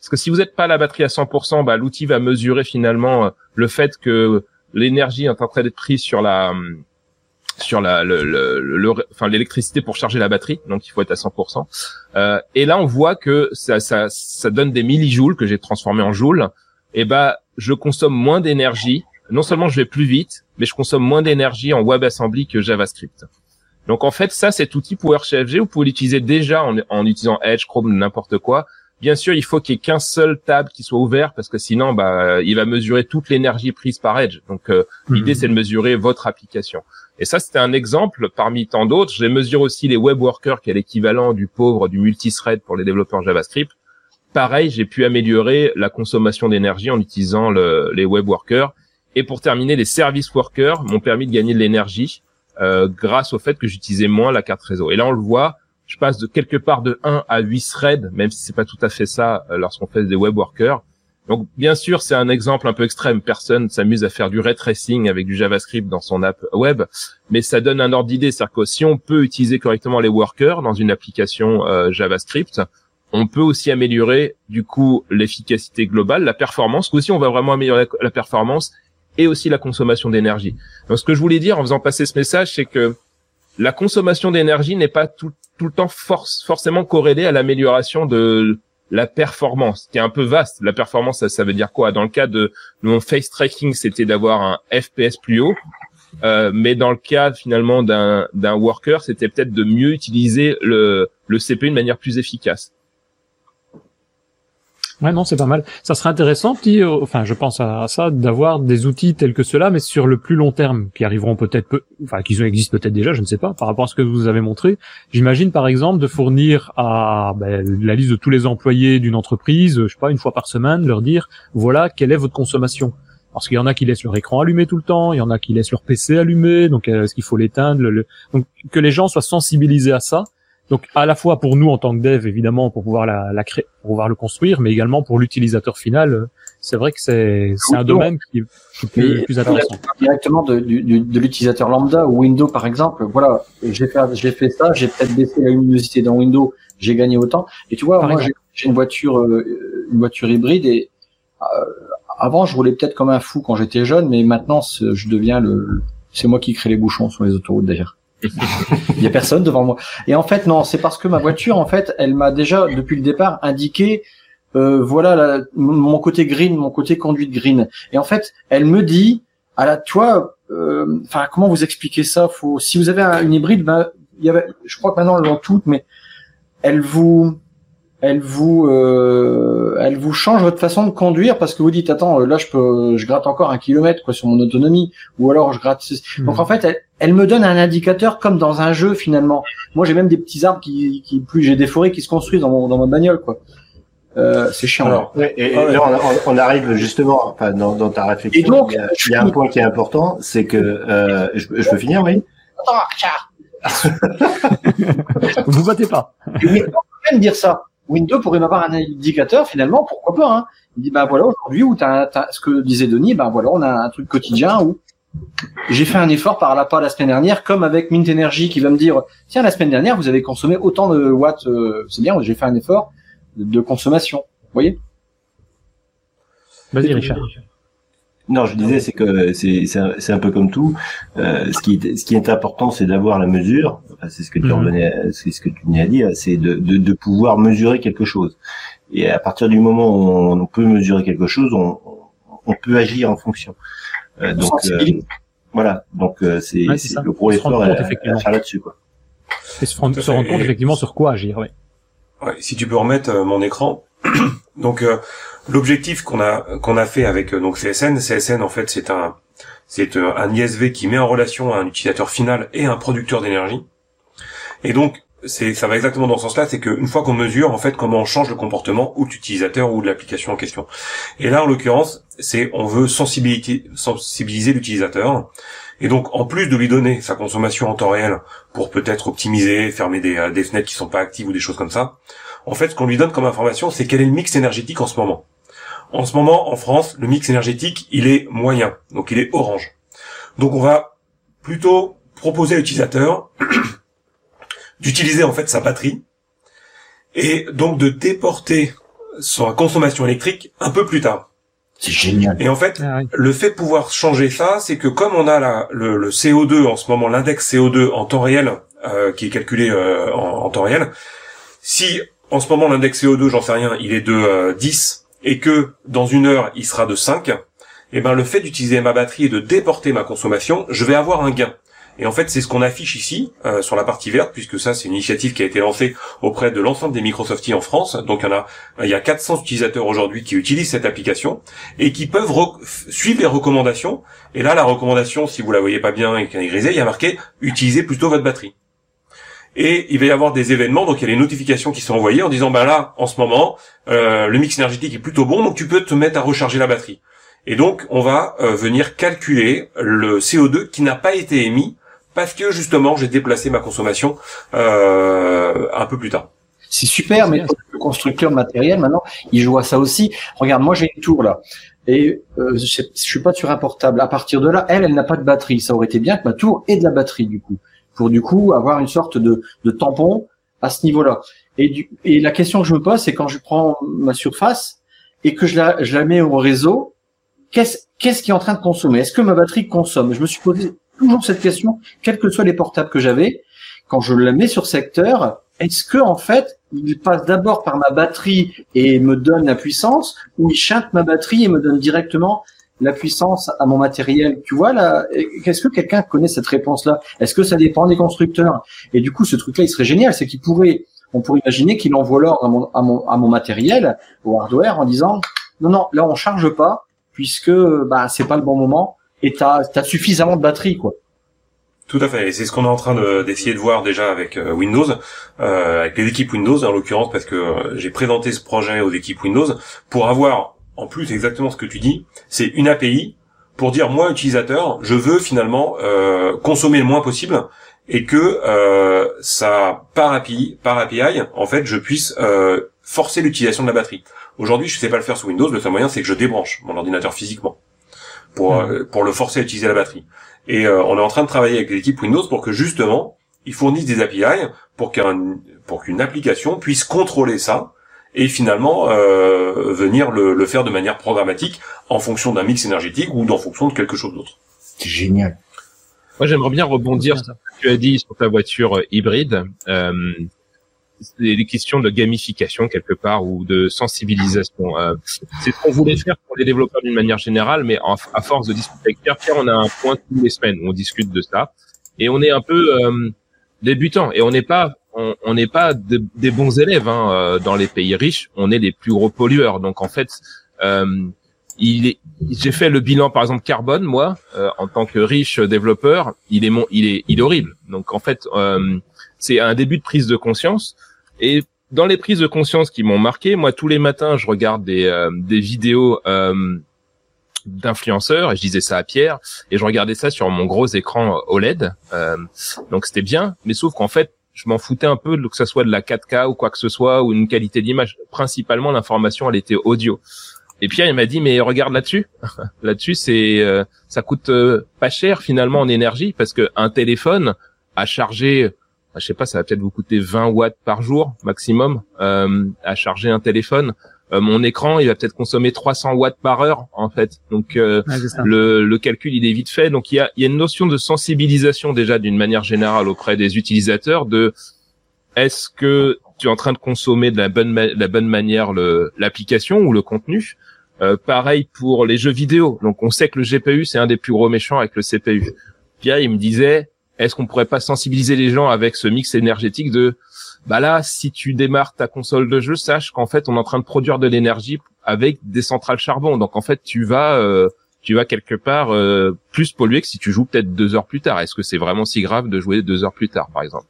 S4: Parce que si vous n'êtes pas la batterie à 100%, bah, l'outil va mesurer finalement euh, le fait que l'énergie est en train d'être prise sur la sur la le, enfin l'électricité pour charger la batterie, donc il faut être à 100%. Euh, et là, on voit que ça, ça, ça donne des millijoules que j'ai transformé en joules. Et bah, je consomme moins d'énergie non seulement je vais plus vite, mais je consomme moins d'énergie en WebAssembly que JavaScript. Donc en fait, ça, cet outil PowerShell vous pouvez l'utiliser déjà en, utilisant Edge, Chrome, n'importe quoi. Bien sûr, il faut qu'il y ait qu'un seul tab qui soit ouvert parce que sinon, bah, il va mesurer toute l'énergie prise par Edge. Donc euh, mhm. l'idée, c'est de mesurer votre application. Et ça, c'était un exemple parmi tant d'autres. Je mesure aussi les web workers, qui est l'équivalent du pauvre du multithread pour les développeurs JavaScript. Pareil, j'ai pu améliorer la consommation d'énergie en utilisant les web workers et pour terminer, les service workers m'ont permis de gagner de l'énergie euh, grâce au fait que j'utilisais moins la carte réseau. Et là, on le voit, je passe de quelque part de 1 à 8 threads, même si c'est pas tout à fait ça euh, lorsqu'on fait des web workers. Donc, bien sûr, c'est un exemple un peu extrême. Personne s'amuse à faire du ray tracing avec du JavaScript dans son app web, mais ça donne un ordre d'idée. C'est-à-dire que si on peut utiliser correctement les workers dans une application euh, JavaScript, on peut aussi améliorer du coup l'efficacité globale, la performance. Aussi, on va vraiment améliorer la performance et aussi la consommation d'énergie. Donc ce que je voulais dire en faisant passer ce message, c'est que la consommation d'énergie n'est pas tout, le temps force, forcément corrélée à l'amélioration de la performance, qui est un peu vaste. La performance, ça, ça veut dire quoi? Dans le cas de mon face tracking, c'était d'avoir un FPS plus haut. Euh, mais dans le cas finalement d'un worker, c'était peut-être de mieux utiliser le, le CPU de manière plus efficace.
S1: Ouais, non, c'est pas mal. Ça serait intéressant, euh, enfin, je pense à, ça, d'avoir des outils tels que cela, mais sur le plus long terme, qui arriveront peut-être, peu, enfin, qui existent peut-être déjà, je ne sais pas, par rapport à ce que vous avez montré. J'imagine, par exemple, de fournir à ben, la liste de tous les employés d'une entreprise, je sais pas, une fois par semaine, leur dire, voilà, quelle est votre consommation. Parce qu'il y en a qui laissent leur écran allumé tout le temps, il y en a qui laissent leur PC allumé, donc euh, est-ce qu'il faut l'éteindre le... Donc que les gens soient sensibilisés à ça donc à la fois pour nous en tant que dev, évidemment, pour pouvoir la, la créer, pour pouvoir le construire, mais également pour l'utilisateur final. C'est vrai que c'est un domaine qui, est plus, plus intéressant.
S3: Directement de, de, l'utilisateur lambda ou Windows par exemple. Voilà, j'ai fait j'ai fait ça, j'ai peut-être baissé la luminosité dans Windows, j'ai gagné autant. Et tu vois, moi j'ai une voiture euh, une voiture hybride et euh, avant je roulais peut-être comme un fou quand j'étais jeune, mais maintenant je deviens le c'est moi qui crée les bouchons sur les autoroutes d'ailleurs. Il y a personne devant moi. Et en fait, non, c'est parce que ma voiture, en fait, elle m'a déjà depuis le départ indiqué, euh, voilà, mon côté green, mon côté conduite green. Et en fait, elle me dit, à la, toi, euh, enfin, comment vous expliquer ça? Faut, si vous avez une hybride, ben, il y avait, je crois que maintenant elles l'ont toutes, mais elle vous, elle vous euh, elle vous change votre façon de conduire parce que vous dites attends là je peux je gratte encore un kilomètre quoi sur mon autonomie ou alors je gratte hmm. donc en fait elle, elle, me donne un indicateur comme dans un jeu finalement moi j'ai même des petits arbres qui, qui plus j'ai des forêts qui se construisent dans mon dans ma bagnole quoi euh, c'est chiant. Alors,
S2: et, là, on, arrive justement, enfin, dans, dans ta réflexion. Et donc, il y a, un point qui est important, c'est que euh, je, je, peux finir, oui? Attends,
S1: Richard. Vous votez pas.
S3: Mais on peut même dire ça. Windows pourrait m'avoir un indicateur finalement, pourquoi pas. Hein. Il dit ben voilà aujourd'hui où t'as, ce que disait Denis, ben voilà on a un truc quotidien où j'ai fait un effort par là pas la semaine dernière, comme avec Mint Energy qui va me dire tiens la semaine dernière vous avez consommé autant de watts, euh, c'est bien, j'ai fait un effort de consommation. Vous voyez?
S1: Vas-y Richard.
S2: Non, je disais, c'est que c'est c'est un, peu comme tout. Euh, ce qui est ce qui est important, c'est d'avoir la mesure. c'est ce que tu mhm. revenais, c'est ce que tu venais à dire, c'est de, de, de pouvoir mesurer quelque chose. Et à partir du moment où on, peut mesurer quelque chose, on, on peut agir en fonction. Euh, donc euh, voilà. Donc euh, c'est le gros effort à, faire là-dessus, quoi.
S1: Et se, rendre, se rendre compte effectivement sur quoi agir. Oui.
S5: Ouais, si tu peux remettre mon écran. <clears throat> donc l'objectif qu'on a qu'on a fait avec euh, donc CSN, CSN en fait c'est un c'est euh, un ISV qui met en relation un utilisateur final et un producteur d'énergie. Et donc c'est ça va exactement dans ce sens-là, c'est qu'une fois qu'on mesure en fait comment on change le comportement ou l'utilisateur ou de l'application en question. Et là en l'occurrence, c'est on veut sensibiliser sensibiliser l'utilisateur. Et donc en plus de lui donner sa consommation en temps réel pour peut-être optimiser, fermer des, euh, des fenêtres qui sont pas actives ou des choses comme ça, en fait ce qu'on lui donne comme information c'est quel est le mix énergétique en ce moment. En ce moment, en France, le mix énergétique, il est moyen, donc il est orange. Donc on va plutôt proposer à l'utilisateur <clears throat> d'utiliser en fait sa batterie et donc de déporter sa consommation électrique un peu plus tard.
S3: C'est génial.
S5: Et en fait, ah le fait de pouvoir changer ça, c'est que comme on a la, le, CO2 en ce moment, l'index CO2 en temps réel, euh, qui est calculé euh, en, temps réel, si en ce moment l'index CO2, j'en sais rien, il est de 10, euh, et que dans une heure il sera de 5, et eh ben le fait d'utiliser ma batterie et de déporter ma consommation, je vais avoir un gain. Et en fait, c'est ce qu'on affiche ici euh, sur la partie verte, puisque ça, c'est une initiative qui a été lancée auprès de l'ensemble des Microsofties en France. Donc, il y a, il y a 400 utilisateurs aujourd'hui qui utilisent cette application et qui peuvent suivre les recommandations. Et là, la recommandation, si vous la voyez pas bien et qu'elle est grisée, il y a marqué utilisez plutôt votre batterie et il va y avoir des événements, donc il y a les notifications qui sont envoyées en disant bah là en ce moment euh, le mix énergétique est plutôt bon, donc tu peux te mettre à recharger la batterie. Et donc on va euh, venir calculer le CO2 qui n'a pas été émis parce que justement j'ai déplacé ma consommation euh, un peu plus tard.
S3: C'est super, mais le constructeur matériel maintenant, il joue à ça aussi. Regarde, moi j'ai une tour là et je, je suis pas sur un portable. À partir de là, elle, elle n'a pas de batterie. Ça aurait été bien que ma tour ait de la batterie du coup pour du coup avoir une sorte de, tampon à ce niveau-là. Et, du, la question que je me pose, c'est quand je prends ma surface et que je la, je mets au réseau, qu'est-ce qu'est-ce qui est en train de consommer? Est-ce que ma batterie consomme? Je me suis posé toujours cette question, quels que soient les portables que j'avais, quand je la mets sur secteur, est-ce que en fait il passe d'abord par ma batterie et me donne la puissance, ou il chante ma batterie et me donne directement la puissance à mon matériel. Tu vois là, qu'est-ce que quelqu'un connaît cette réponse-là? Est-ce que ça dépend des constructeurs? Et du coup, ce truc-là, il serait génial, c'est qu'il pourrait, on pourrait imaginer qu'il envoie l'ordre à mon, à mon, à mon matériel, au hardware, en disant non, non, là on charge pas puisque bah c'est pas le bon moment et t'as as suffisamment de batterie quoi.
S5: Tout à fait, et c'est ce qu'on est en train d'essayer de, voir déjà avec euh, Windows, euh, avec les équipes Windows en l'occurrence, parce que euh, j'ai présenté ce projet aux équipes Windows pour avoir en plus exactement ce que tu dis, c'est une API pour dire moi utilisateur, je veux finalement euh, consommer le moins possible et que euh, ça par API, par API, en fait, je puisse euh, forcer l'utilisation de la batterie. Aujourd'hui, je sais pas le faire sous Windows. Le seul moyen, c'est que je débranche mon ordinateur physiquement pour hmm. pour le forcer à utiliser la batterie. Et euh, on est en train de travailler avec l'équipe Windows pour que justement, ils fournissent des API pour qu'un pour qu'une application puisse contrôler ça et finalement euh, venir le, le, faire de manière programmatique en fonction d'un mix énergétique ou en fonction de quelque chose d'autre.
S3: C'est génial.
S4: Moi, j'aimerais bien rebondir sur ce que tu as dit sur ta voiture euh, hybride. Euh, les questions de gamification quelque part ou de sensibilisation. Euh, c'est ce qu'on voulait faire pour les développeurs d'une manière générale, mais à force de discuter avec Pierre, Pierre, on a un point toutes les semaines où on discute de ça et on est un peu euh, débutant et on n'est pas on n'est pas des bons élèves hein, euh, dans les pays riches. On est les plus gros pollueurs. Donc en fait, euh, j'ai fait le bilan par exemple carbone moi euh, en tant que riche développeur. Il est mon, il est, il est horrible. Donc en fait, euh, c'est un début de prise de conscience. Et dans les prises de conscience qui m'ont marqué, moi tous les matins je regarde des euh, des vidéos d'influenceurs et je disais ça à Pierre et je regardais ça sur mon gros écran OLED euh, donc c'était bien mais sauf qu'en fait je m'en foutais un peu que ça soit de la 4K ou quoi que ce soit ou une qualité d'image. Principalement l'information elle était audio. Et Pierre il m'a dit mais regarde là-dessus. <laughs> Là-dessus c'est euh, ça coûte euh, pas cher finalement en énergie parce que un téléphone à charger je sais pas ça va peut-être vous coûter 20 watts par jour maximum à charger un téléphone. euh, mon écran il va peut-être consommer 300 watts par heure en fait. Donc euh, le, le, calcul il est vite fait. Donc il y a, il y a une notion de sensibilisation déjà d'une manière générale auprès des utilisateurs de est-ce que tu es en train de consommer de la bonne la bonne manière l'application ou le contenu? Euh, pareil pour les jeux vidéo. Donc on sait que le GPU c'est un des plus gros méchants avec le CPU Pierre il me disait est-ce qu'on pourrait pas sensibiliser les gens avec ce mix énergétique de bah là, si tu démarres ta console de jeu, sache qu'en fait, on est en train de produire de l'énergie avec des centrales charbon. Donc en fait, tu vas, euh, tu vas quelque part euh, plus polluer que si tu joues peut-être deux heures plus tard. Est-ce que c'est vraiment si grave de jouer deux heures plus tard, par exemple?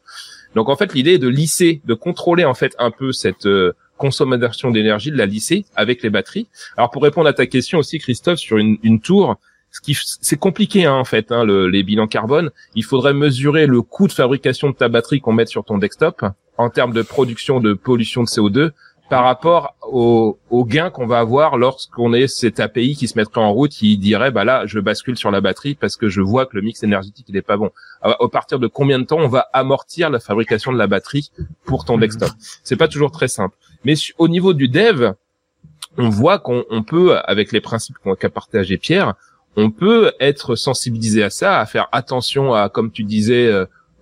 S4: Donc en fait, l'idée est de lisser, de contrôler en fait un peu cette euh, consommation d'énergie, de la lisser avec les batteries. Alors pour répondre à ta question aussi, Christophe, sur une, une tour, c'est compliqué hein, en fait hein, le, les bilans carbone. Il faudrait mesurer le coût de fabrication de ta batterie qu'on met sur ton desktop en termes de production de pollution de CO2 par rapport au, au gain qu'on va avoir lorsqu'on est cet API qui se mettrait en route, qui dirait bah là je bascule sur la batterie parce que je vois que le mix énergétique il est pas bon. À, partir de combien de temps on va amortir la fabrication de la batterie pour ton desktop? C'est pas toujours très simple. Mais au niveau du dev, on voit qu'on peut, avec les principes qu'a partagé Pierre, on peut être sensibilisé à ça, à faire attention à, comme tu disais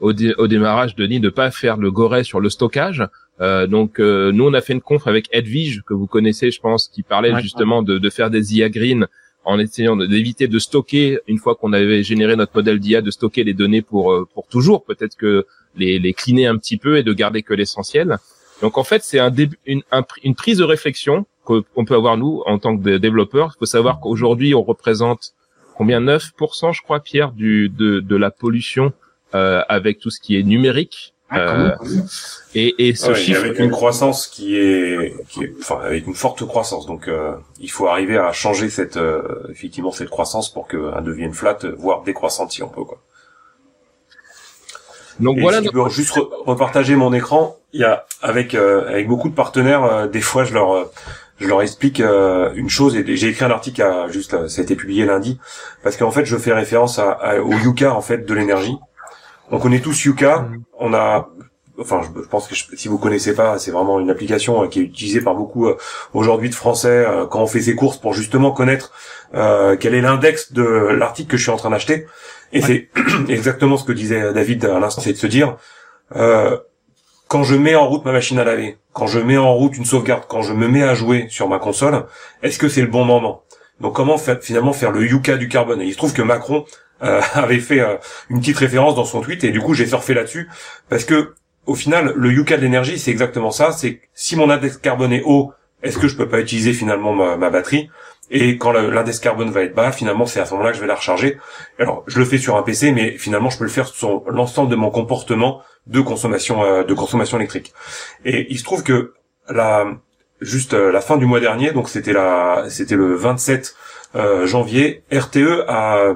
S4: euh, au, démarrage, Denis, de pas faire le goret sur le stockage. Euh, donc euh, nous, on a fait une conf avec Edwige, que vous connaissez, je pense, qui parlait justement de, de, faire des IA green en essayant d'éviter de stocker, une fois qu'on avait généré notre modèle d'IA, de stocker les données pour pour toujours, peut-être que les, les cleaner un petit peu et de garder que l'essentiel. Donc en fait, c'est un début, une, une prise de réflexion qu'on peut avoir nous en tant que développeurs. Il faut savoir qu'aujourd'hui, on représente combien? 9% je crois Pierre du de, de la pollution euh, avec tout ce qui est numérique. Ah, euh, et, et ce chiffre
S5: avec une croissance qui est, qui est, enfin avec une forte croissance. Donc euh, il faut arriver à changer cette euh, effectivement cette croissance pour qu'elle devienne flat, voire décroissante si on peut quoi. Donc voilà. Si tu peux juste repartager mon écran. Il y a avec euh, avec beaucoup de partenaires, des fois je leur je leur explique euh, une chose et j'ai écrit un article à, juste euh, ça a été publié lundi parce qu'en fait je fais référence à, au Yuka en fait de l'énergie. On connaît tous Yuka, mm. on a enfin je, pense que si vous connaissez pas, c'est vraiment une application euh, qui est utilisée par beaucoup aujourd'hui de Français quand on fait ses courses pour justement connaître quel est l'index de l'article que je suis en train d'acheter. Et c'est <clears throat> exactement ce que disait David à l'instant, c'est de se dire quand je mets en route ma machine à laver, quand je mets en route une sauvegarde, quand je me mets à jouer sur ma console, est-ce que c'est le bon moment? Donc comment finalement faire le Yuka du carbone? Et il se trouve que Macron euh, <laughs> avait fait euh, une petite référence dans son tweet et du coup j'ai surfé là-dessus parce que au final le Yuka de l'énergie c'est exactement ça, c'est si mon index carbone est haut, est-ce que je peux pas utiliser finalement ma, batterie? Et quand l'index carbone va être bas, finalement, c'est à ce moment-là que je vais la recharger. Alors, je le fais sur un PC, mais finalement, je peux le faire sur l'ensemble de mon comportement de consommation euh, de consommation électrique. Et il se trouve que la juste euh, la fin du mois dernier, donc c'était la c'était le 27 euh, janvier, RTE a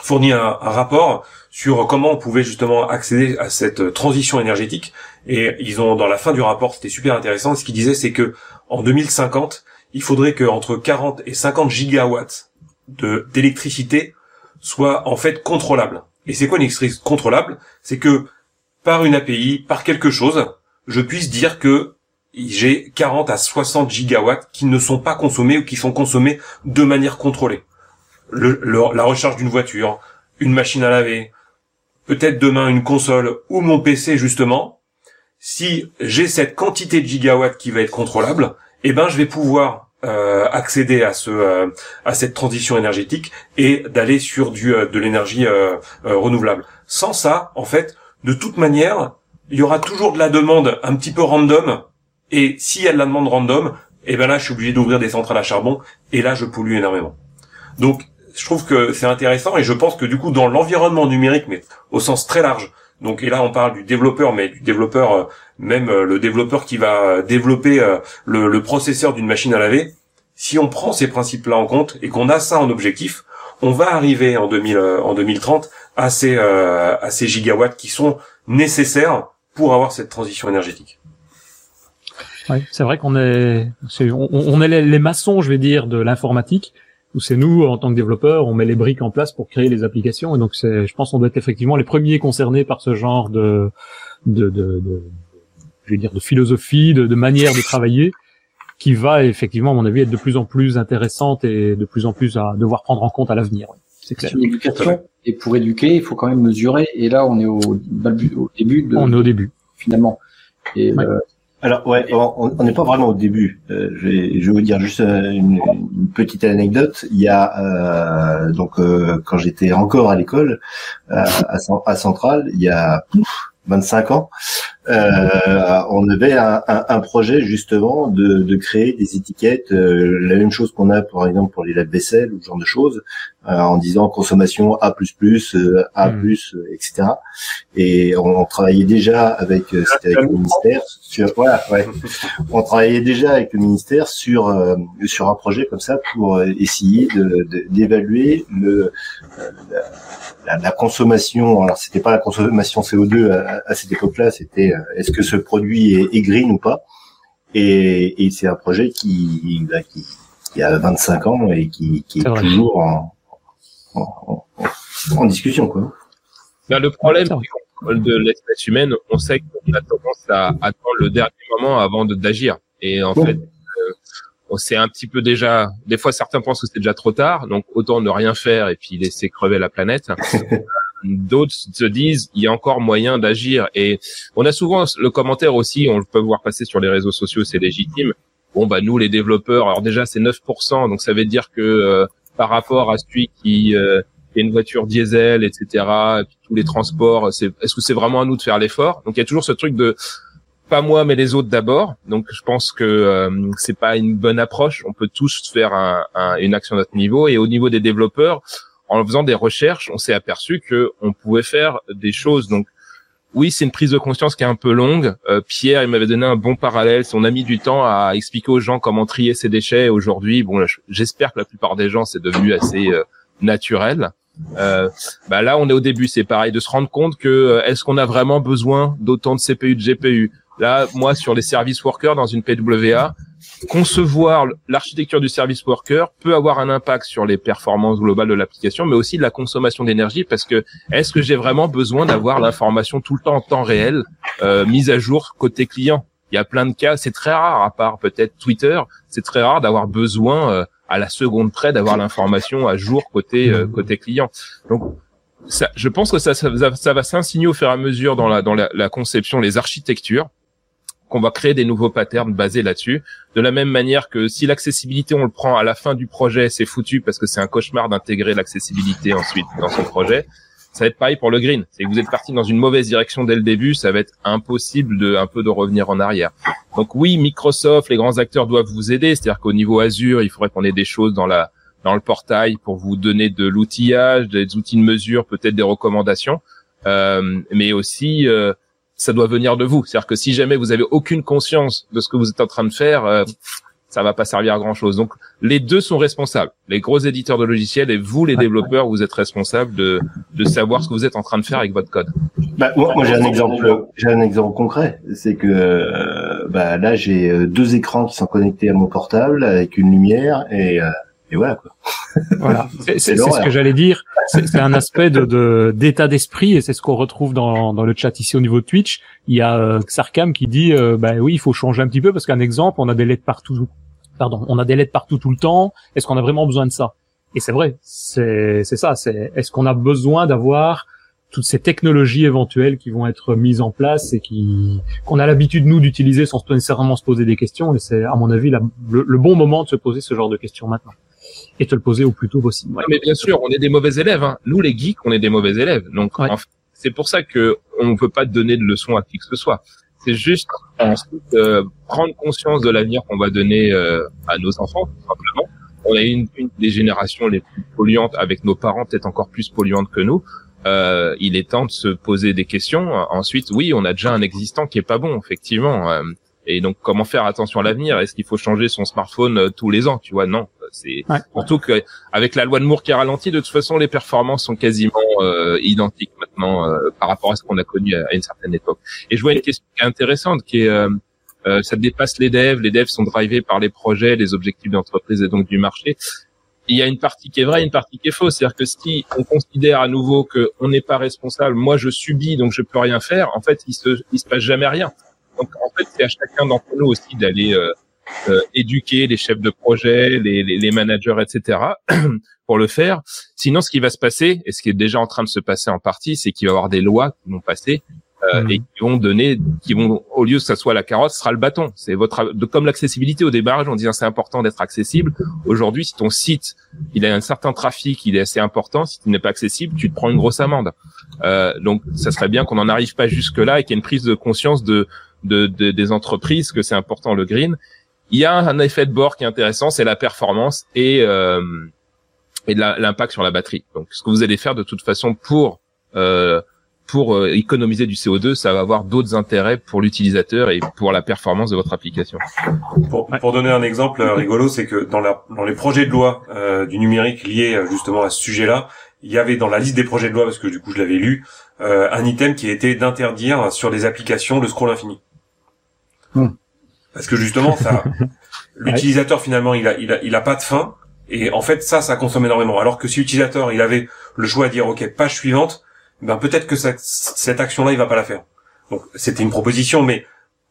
S5: fourni un, rapport sur comment on pouvait justement accéder à cette transition énergétique. Et ils ont dans la fin du rapport, c'était super intéressant. Ce qu'ils disaient, c'est que en 2050, il faudrait que entre 40 et 50 gigawatts d'électricité soient en fait contrôlables. Et c'est quoi une électricité contrôlable? C'est que par une API, par quelque chose, je puisse dire que j'ai 40 à 60 gigawatts qui ne sont pas consommés ou qui sont consommés de manière contrôlée. Le, la recharge d'une voiture, une machine à laver, peut-être demain une console ou mon PC justement. Si j'ai cette quantité de gigawatts qui va être contrôlable, eh ben je vais pouvoir euh, accéder à ce euh, à cette transition énergétique et d'aller sur du euh, de l'énergie renouvelable. Sans ça, en fait, de toute manière, il y aura toujours de la demande un petit peu random. Et s'il y a de la demande random, eh ben là, je suis obligé d'ouvrir des centrales à charbon. Et là, je pollue énormément. Donc, je trouve que c'est intéressant et je pense que du coup, dans l'environnement numérique, mais au sens très large, donc et là on parle du développeur, mais du développeur, euh, même euh, le développeur qui va développer euh, le, le processeur d'une machine à laver, si on prend ces principes-là en compte et qu'on a ça en objectif, on va arriver en, 2000, en 2030 à ces, à ces gigawatts qui sont nécessaires pour avoir cette transition énergétique.
S1: Oui, c'est vrai qu'on est, on, est les, maçons, je vais dire, de l'informatique, où c'est nous, en tant que développeurs, on met les briques en place pour créer les applications, et donc c'est, je pense, qu'on doit être effectivement les premiers concernés par ce genre de, de, de, de je vais dire, de philosophie, de, de manière de travailler, qui va effectivement, à mon avis, être de plus en plus intéressante et de plus en plus à devoir prendre en compte à l'avenir.
S3: C'est clair. Une éducation, et pour éduquer, il faut quand même mesurer, et là, on est au, au début de.
S1: On est au début.
S3: Finalement. Et euh,
S2: alors ouais, on n'est pas vraiment au début. Euh, je, vais, je, vais, vous dire juste euh, une, une petite anecdote. Il y a euh, donc euh, quand j'étais encore à l'école à, à Centrale, il y a 25 ans, euh, on avait un, un, un, projet justement de, de, créer des étiquettes, euh, la même chose qu'on a par exemple pour les lave-vaisselle ou ce genre de choses, euh, en disant consommation A++, euh, A+, hmm. etc. Et on, on, travaillait déjà avec, c'était avec le ministère sur, voilà, ouais, on travaillait déjà avec le ministère sur sur un projet comme ça pour essayer d'évaluer de, le la, la, consommation. Alors c'était pas la consommation CO2 à, à cette époque-là, c'était euh, est-ce que ce produit est, green ou pas? Et, et c'est un projet qui, bah, qui, qui, a 25 ans et qui, qui est, toujours en, en, en, discussion. Quoi.
S4: Ben, le problème de l'espèce humaine, on sait qu'on a tendance à attendre le dernier moment avant d'agir. Et en fait, euh, on sait un petit peu déjà. Des fois, certains pensent que c'est déjà trop tard, donc autant ne rien faire et puis laisser crever la planète. <laughs> d'autres se disent il y a encore moyen d'agir. Et on a souvent le commentaire aussi, on peut voir passer sur les réseaux sociaux, c'est légitime. Bon bah nous les développeurs, alors déjà c'est 9%, donc ça veut dire que euh, par rapport à celui qui euh, a une voiture diesel, etc., et puis tous les transports, c'est est-ce que c'est vraiment à nous de faire l'effort? Donc il y a toujours ce truc de pas moi mais les autres d'abord. Donc je pense que euh, c'est pas une bonne approche. On peut tous faire un, une action à notre niveau et au niveau des développeurs, en faisant des recherches, on s'est aperçu que on pouvait faire des choses. Donc oui, c'est une prise de conscience qui est un peu longue. Euh, Pierre, il m'avait donné un bon parallèle. On a mis du temps à expliquer aux gens comment trier ses déchets. Aujourd'hui, bon, j'espère que la plupart des gens c'est devenu assez euh, naturel. Euh, bah là, on est au début. C'est pareil de se rendre compte que euh, est-ce qu'on a vraiment besoin d'autant de CPU, de GPU Là, moi, sur les service workers dans une PWA, concevoir l'architecture du service worker peut avoir un impact sur les performances globales de l'application, mais aussi de la consommation d'énergie, parce que est-ce que j'ai vraiment besoin d'avoir l'information tout le temps en temps réel, euh, mise à jour côté client? Il y a plein de cas, c'est très rare, à part peut-être Twitter, c'est très rare d'avoir besoin euh, à la seconde près d'avoir l'information à jour côté euh, côté client. Donc ça, je pense que ça, ça, va s'insigner au fur et à mesure dans la dans la, la conception, les architectures qu'on va créer des nouveaux patterns basés là-dessus. De la même manière que si l'accessibilité, on le prend à la fin du projet, c'est foutu parce que c'est un cauchemar d'intégrer l'accessibilité ensuite dans son projet. Ça va être pareil pour le green. C'est que vous êtes parti dans une mauvaise direction dès le début, ça va être impossible de un peu de revenir en arrière. Donc oui, Microsoft, les grands acteurs doivent vous aider. C'est-à-dire qu'au niveau Azure, il faudrait qu'on ait des choses dans la dans le portail pour vous donner de l'outillage, des outils de mesure, peut-être des recommandations, euh, mais aussi euh, ça doit venir de vous. C'est-à-dire que si jamais vous avez aucune conscience de ce que vous êtes en train de faire, euh, ça va pas servir à grand chose. Donc les deux sont responsables. Les gros éditeurs de logiciels et vous, les développeurs, vous êtes responsables de, de savoir ce que vous êtes en train de faire avec votre code.
S2: Bah, moi, moi j'ai un exemple, j'ai un exemple concret. C'est que euh, bah, là, j'ai euh, deux écrans qui sont connectés à mon portable avec une lumière et euh, et voilà quoi.
S1: Voilà, <laughs> c'est ce que j'allais dire. C'est un aspect de d'état d'esprit et c'est ce qu'on retrouve dans, dans le chat ici au niveau de Twitch. Il y a euh, Xarkam qui dit euh, bah oui, il faut changer un petit peu parce qu'un exemple, on a des LED partout. Pardon, on a des LED partout tout le temps. Est-ce qu'on a vraiment besoin de ça? Et c'est vrai, c'est c'est ça. C'est est-ce qu'on a besoin d'avoir toutes ces technologies éventuelles qui vont être mises en place et qui qu'on a l'habitude nous d'utiliser sans nécessairement se poser des questions? Et c'est à mon avis le, bon moment de se poser ce genre de questions maintenant et te le poser au plus tôt possible.
S4: Mais bien sûr, on est des mauvais élèves. Hein. Nous, les geeks, on est des mauvais élèves. Donc, c'est pour ça que on ne peut pas donner de leçons à qui que ce soit. C'est juste ensuite euh, prendre conscience de l'avenir qu'on va donner euh, à nos enfants, tout simplement. On a une, une des générations les plus polluantes avec nos parents, peut-être encore plus polluantes que nous. Euh, il est temps de se poser des questions. Ensuite, oui, on a déjà un existant qui est pas bon, effectivement. Euh, et donc, comment faire attention à l'avenir? Est-ce qu'il faut changer son smartphone euh, tous les ans? Tu vois, non. C'est surtout que avec la loi de Moore qui ralentit, de toute façon, les performances sont quasiment euh, identiques maintenant euh, par rapport à ce qu'on a connu à, une certaine époque. Et je vois une question qui est intéressante, qui est euh, ça dépasse les devs. Les devs sont drivés par les projets, les objectifs d'entreprise et donc du marché. Il y a une partie qui est vraie, une partie qui est fausse. C'est-à-dire que si on considère à nouveau que on n'est pas responsable, moi je subis donc je peux rien faire. En fait, il se il se passe jamais rien. Donc en fait, c'est à chacun d'entre nous aussi d'aller euh, euh, éduquer les chefs de projet, les, les, les managers, etc. <clears throat> pour le faire. Sinon, ce qui va se passer, et ce qui est déjà en train de se passer en partie, c'est qu'il va y avoir des lois qui vont passer euh, mmh. et qui vont donner, qui vont au lieu que ça soit la carotte, ce sera le bâton. C'est votre comme l'accessibilité au débarrage, on dit c'est important d'être accessible. Aujourd'hui, si ton site il a un certain trafic, il est assez important, si tu n'es pas accessible, tu te prends une grosse amende. Euh, donc, ça serait bien qu'on n'en arrive pas jusque là et qu'il y ait une prise de conscience de de, de, des entreprises que c'est important le green. Il y a un effet de bord qui est intéressant, c'est la performance et euh, et l'impact sur la batterie. Donc, ce que vous allez faire de toute façon pour euh, pour euh, économiser du CO2, ça va avoir d'autres intérêts pour l'utilisateur et pour la performance de votre application.
S5: Pour, pour donner un exemple euh, rigolo, c'est que dans, la, dans les projets de loi euh, du numérique liés justement à ce sujet-là, il y avait dans la liste des projets de loi, parce que du coup je l'avais lu, euh, un item qui était d'interdire sur les applications le scroll infini. Hmm. Parce que justement, ça, <laughs> l'utilisateur finalement, il a, il a, il a pas de fin. Et en fait, ça, ça consomme énormément. Alors que si l'utilisateur, il avait le choix à dire, OK, page suivante, ben peut-être que cette action-là, il va pas la faire. Donc, c'était une proposition, mais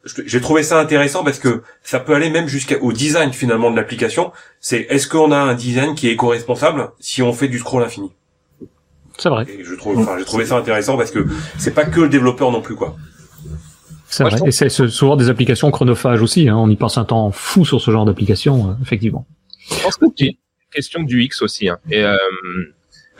S5: j'ai trouvé ça intéressant parce que ça peut aller même jusqu'au design finalement de l'application. C'est est-ce qu'on a un design qui est éco-responsable si on fait du scroll infini?
S1: C'est vrai.
S5: Et je trouve, enfin, j'ai trouvé ça intéressant parce que c'est pas que le développeur non plus quoi.
S1: C'est vrai. Et c'est souvent des applications chronophages aussi. Hein. On y passe un temps fou sur ce genre d'application, euh, effectivement.
S4: Je pense que c'est une question du X aussi. Hein. Et euh,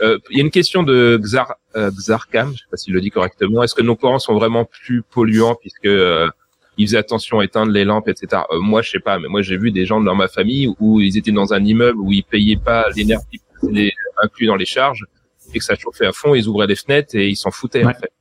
S4: euh, il y a une question de Xar, euh, Xarkam, je sais pas s'il le dit correctement. Est-ce que nos parents sont vraiment plus polluants puisque euh, ils faisaient attention à éteindre les lampes, etc. Euh, moi, je sais pas, mais moi j'ai vu des gens dans ma famille où ils étaient dans un immeuble où ils payaient pas l'énergie inclus dans les charges et que ça chauffait à fond, ils ouvraient les fenêtres et ils s'en foutaient en fait.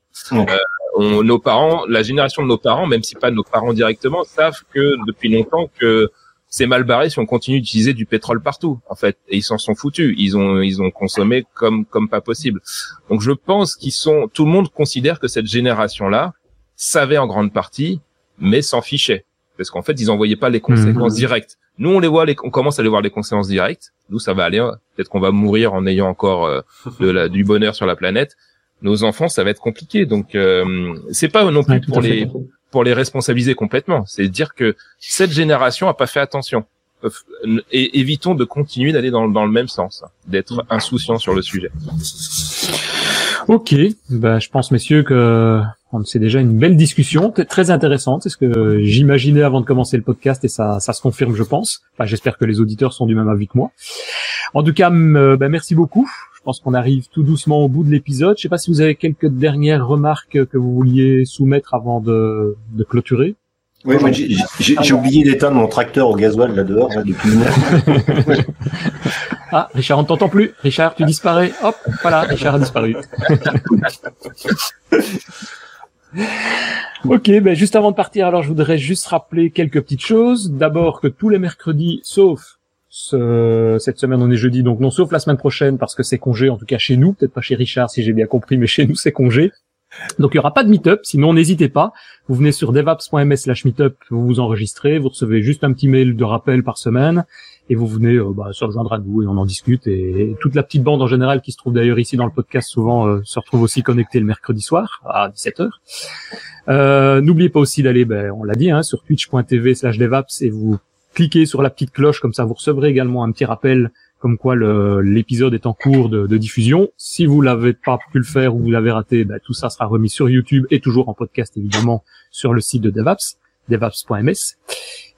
S4: On, nos parents, la génération de nos parents, même si pas nos parents directement, savent que depuis longtemps que c'est mal barré si on continue d'utiliser du pétrole partout, en fait. Et ils s'en sont foutus. Ils ont, ils ont consommé comme, comme pas possible. Donc je pense qu'ils sont, tout le monde considère que cette génération-là savait en grande partie, mais s'en fichait. Parce qu'en fait, ils en voyaient pas les conséquences mhm. directes. Nous, on les voit, les, on commence à les voir les conséquences directes. Nous, ça va aller. Hein. Peut-être qu'on va mourir en ayant encore euh, de la, du bonheur sur la planète. Nos enfants, ça va être compliqué. Donc, euh, c'est pas non plus pour les, pour les responsabiliser complètement. C'est dire que cette génération a pas fait attention. Et évitons de continuer d'aller dans, dans le même sens, d'être insouciant sur le sujet.
S1: Ok, bah, je pense messieurs que c'est déjà une belle discussion, très intéressante. C'est ce que j'imaginais avant de commencer le podcast et ça, ça se confirme, je pense. Enfin, j'espère que les auditeurs sont du même avis que moi. En tout cas, bah, merci beaucoup. Je pense qu'on arrive tout doucement au bout de l'épisode. Je sais pas si vous avez quelques dernières remarques que vous vouliez soumettre avant de, de clôturer.
S2: Oui, j'ai oublié d'éteindre mon tracteur au gasoil là dehors là, depuis une heure. <laughs>
S1: ah, Richard, on t'entend plus. Richard, tu disparais. Hop, voilà, Richard a disparu. <laughs> ok, ben juste avant de partir, alors je voudrais juste rappeler quelques petites choses. D'abord que tous les mercredis, sauf ce, cette semaine on est jeudi, donc non sauf la semaine prochaine parce que c'est congé, en tout cas chez nous, peut-être pas chez Richard si j'ai bien compris, mais chez nous c'est congé. Donc il y aura pas de meet-up, sinon n'hésitez pas. Vous venez sur devaps.ms slash meetup, vous vous enregistrez, vous recevez juste un petit mail de rappel par semaine et vous venez euh, bah, se rejoindre à nous et on en discute. Et, toute la petite bande en général qui se trouve d'ailleurs ici dans le podcast souvent euh, se retrouve aussi connectée le mercredi soir à 17h. Euh, N'oubliez pas aussi d'aller, ben, on l'a dit, hein, sur twitch.tv slash devaps et vous cliquez sur la petite cloche, comme ça vous recevrez également un petit rappel comme quoi l'épisode est en cours de, de, diffusion. Si vous l'avez pas pu le faire ou vous l'avez raté, bah, tout ça sera remis sur YouTube et toujours en podcast évidemment sur le site de DevApps. devaps.ms.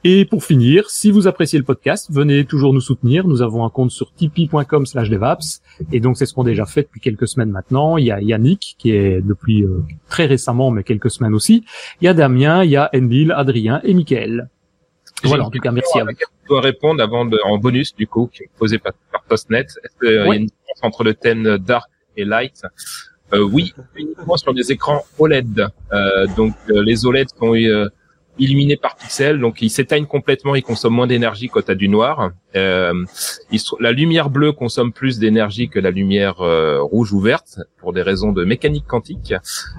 S1: Et pour finir, si vous appréciez le podcast, venez toujours nous soutenir. Nous avons un compte sur tipeee.com slash devaps. Et donc, c'est ce qu'on a déjà fait depuis quelques semaines maintenant. Il y a Yannick, qui est depuis euh, très récemment, mais quelques semaines aussi. Il y a Damien, il y a Endil, Adrien et Mickaël. Voilà, en tout cas, merci à vous.
S4: Je dois répondre avant de, en bonus, du coup, qui est posé par, par Postnet. Est-ce qu'il y a une différence entre le thème dark et light? Euh, Oui, uniquement sur des écrans OLED. Euh, donc, euh, les OLED sont illuminé par pixels, donc il s'éteignent complètement, il consomme moins d'énergie quand tu du noir. Euh, la lumière bleue consomme plus d'énergie que la lumière euh, rouge ou verte pour des raisons de mécanique quantique.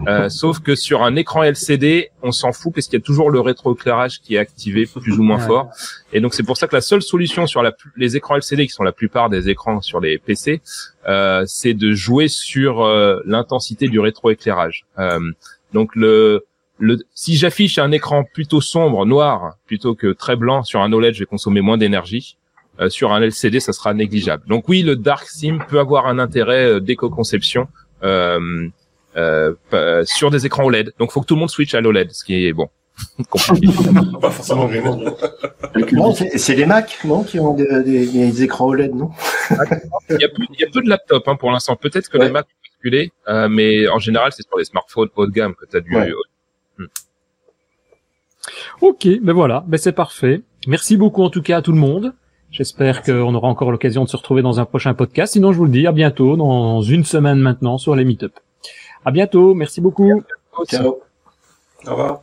S4: Euh, <laughs> sauf que sur un écran LCD, on s'en fout parce qu'il y a toujours le rétroéclairage qui est activé plus ou moins fort. Et donc c'est pour ça que la seule solution sur la, les écrans LCD, qui sont la plupart des écrans sur les PC, euh, c'est de jouer sur euh, l'intensité du rétroéclairage. donc le si j'affiche un écran plutôt sombre, noir, plutôt que très blanc sur un OLED, je vais consommer moins d'énergie. Euh, sur un LCD, ça sera négligeable. Donc oui, le dark sim peut avoir un intérêt euh, d'éco-conception euh, euh, sur des écrans OLED. Donc faut que tout le monde switch à l'OLED, ce qui est bon. <laughs> <laughs>
S2: pas forcément Non, c'est les Mac, non, qui ont des, des, écrans OLED, non?
S4: Il, y a peu, il, y a peu, de laptops hein, pour l'instant. Peut-être que les Mac ont euh, mais en général, c'est sur les smartphones haut de gamme que tu as du
S1: Hmm. Ok, ben voilà, ben c'est parfait. Merci beaucoup en tout cas à tout le monde. J'espère qu'on aura encore l'occasion de se retrouver dans un prochain podcast. Sinon, je vous le dis, à bientôt, dans une semaine maintenant, sur les Meetup. À bientôt, merci beaucoup.
S2: Ciao. Au revoir.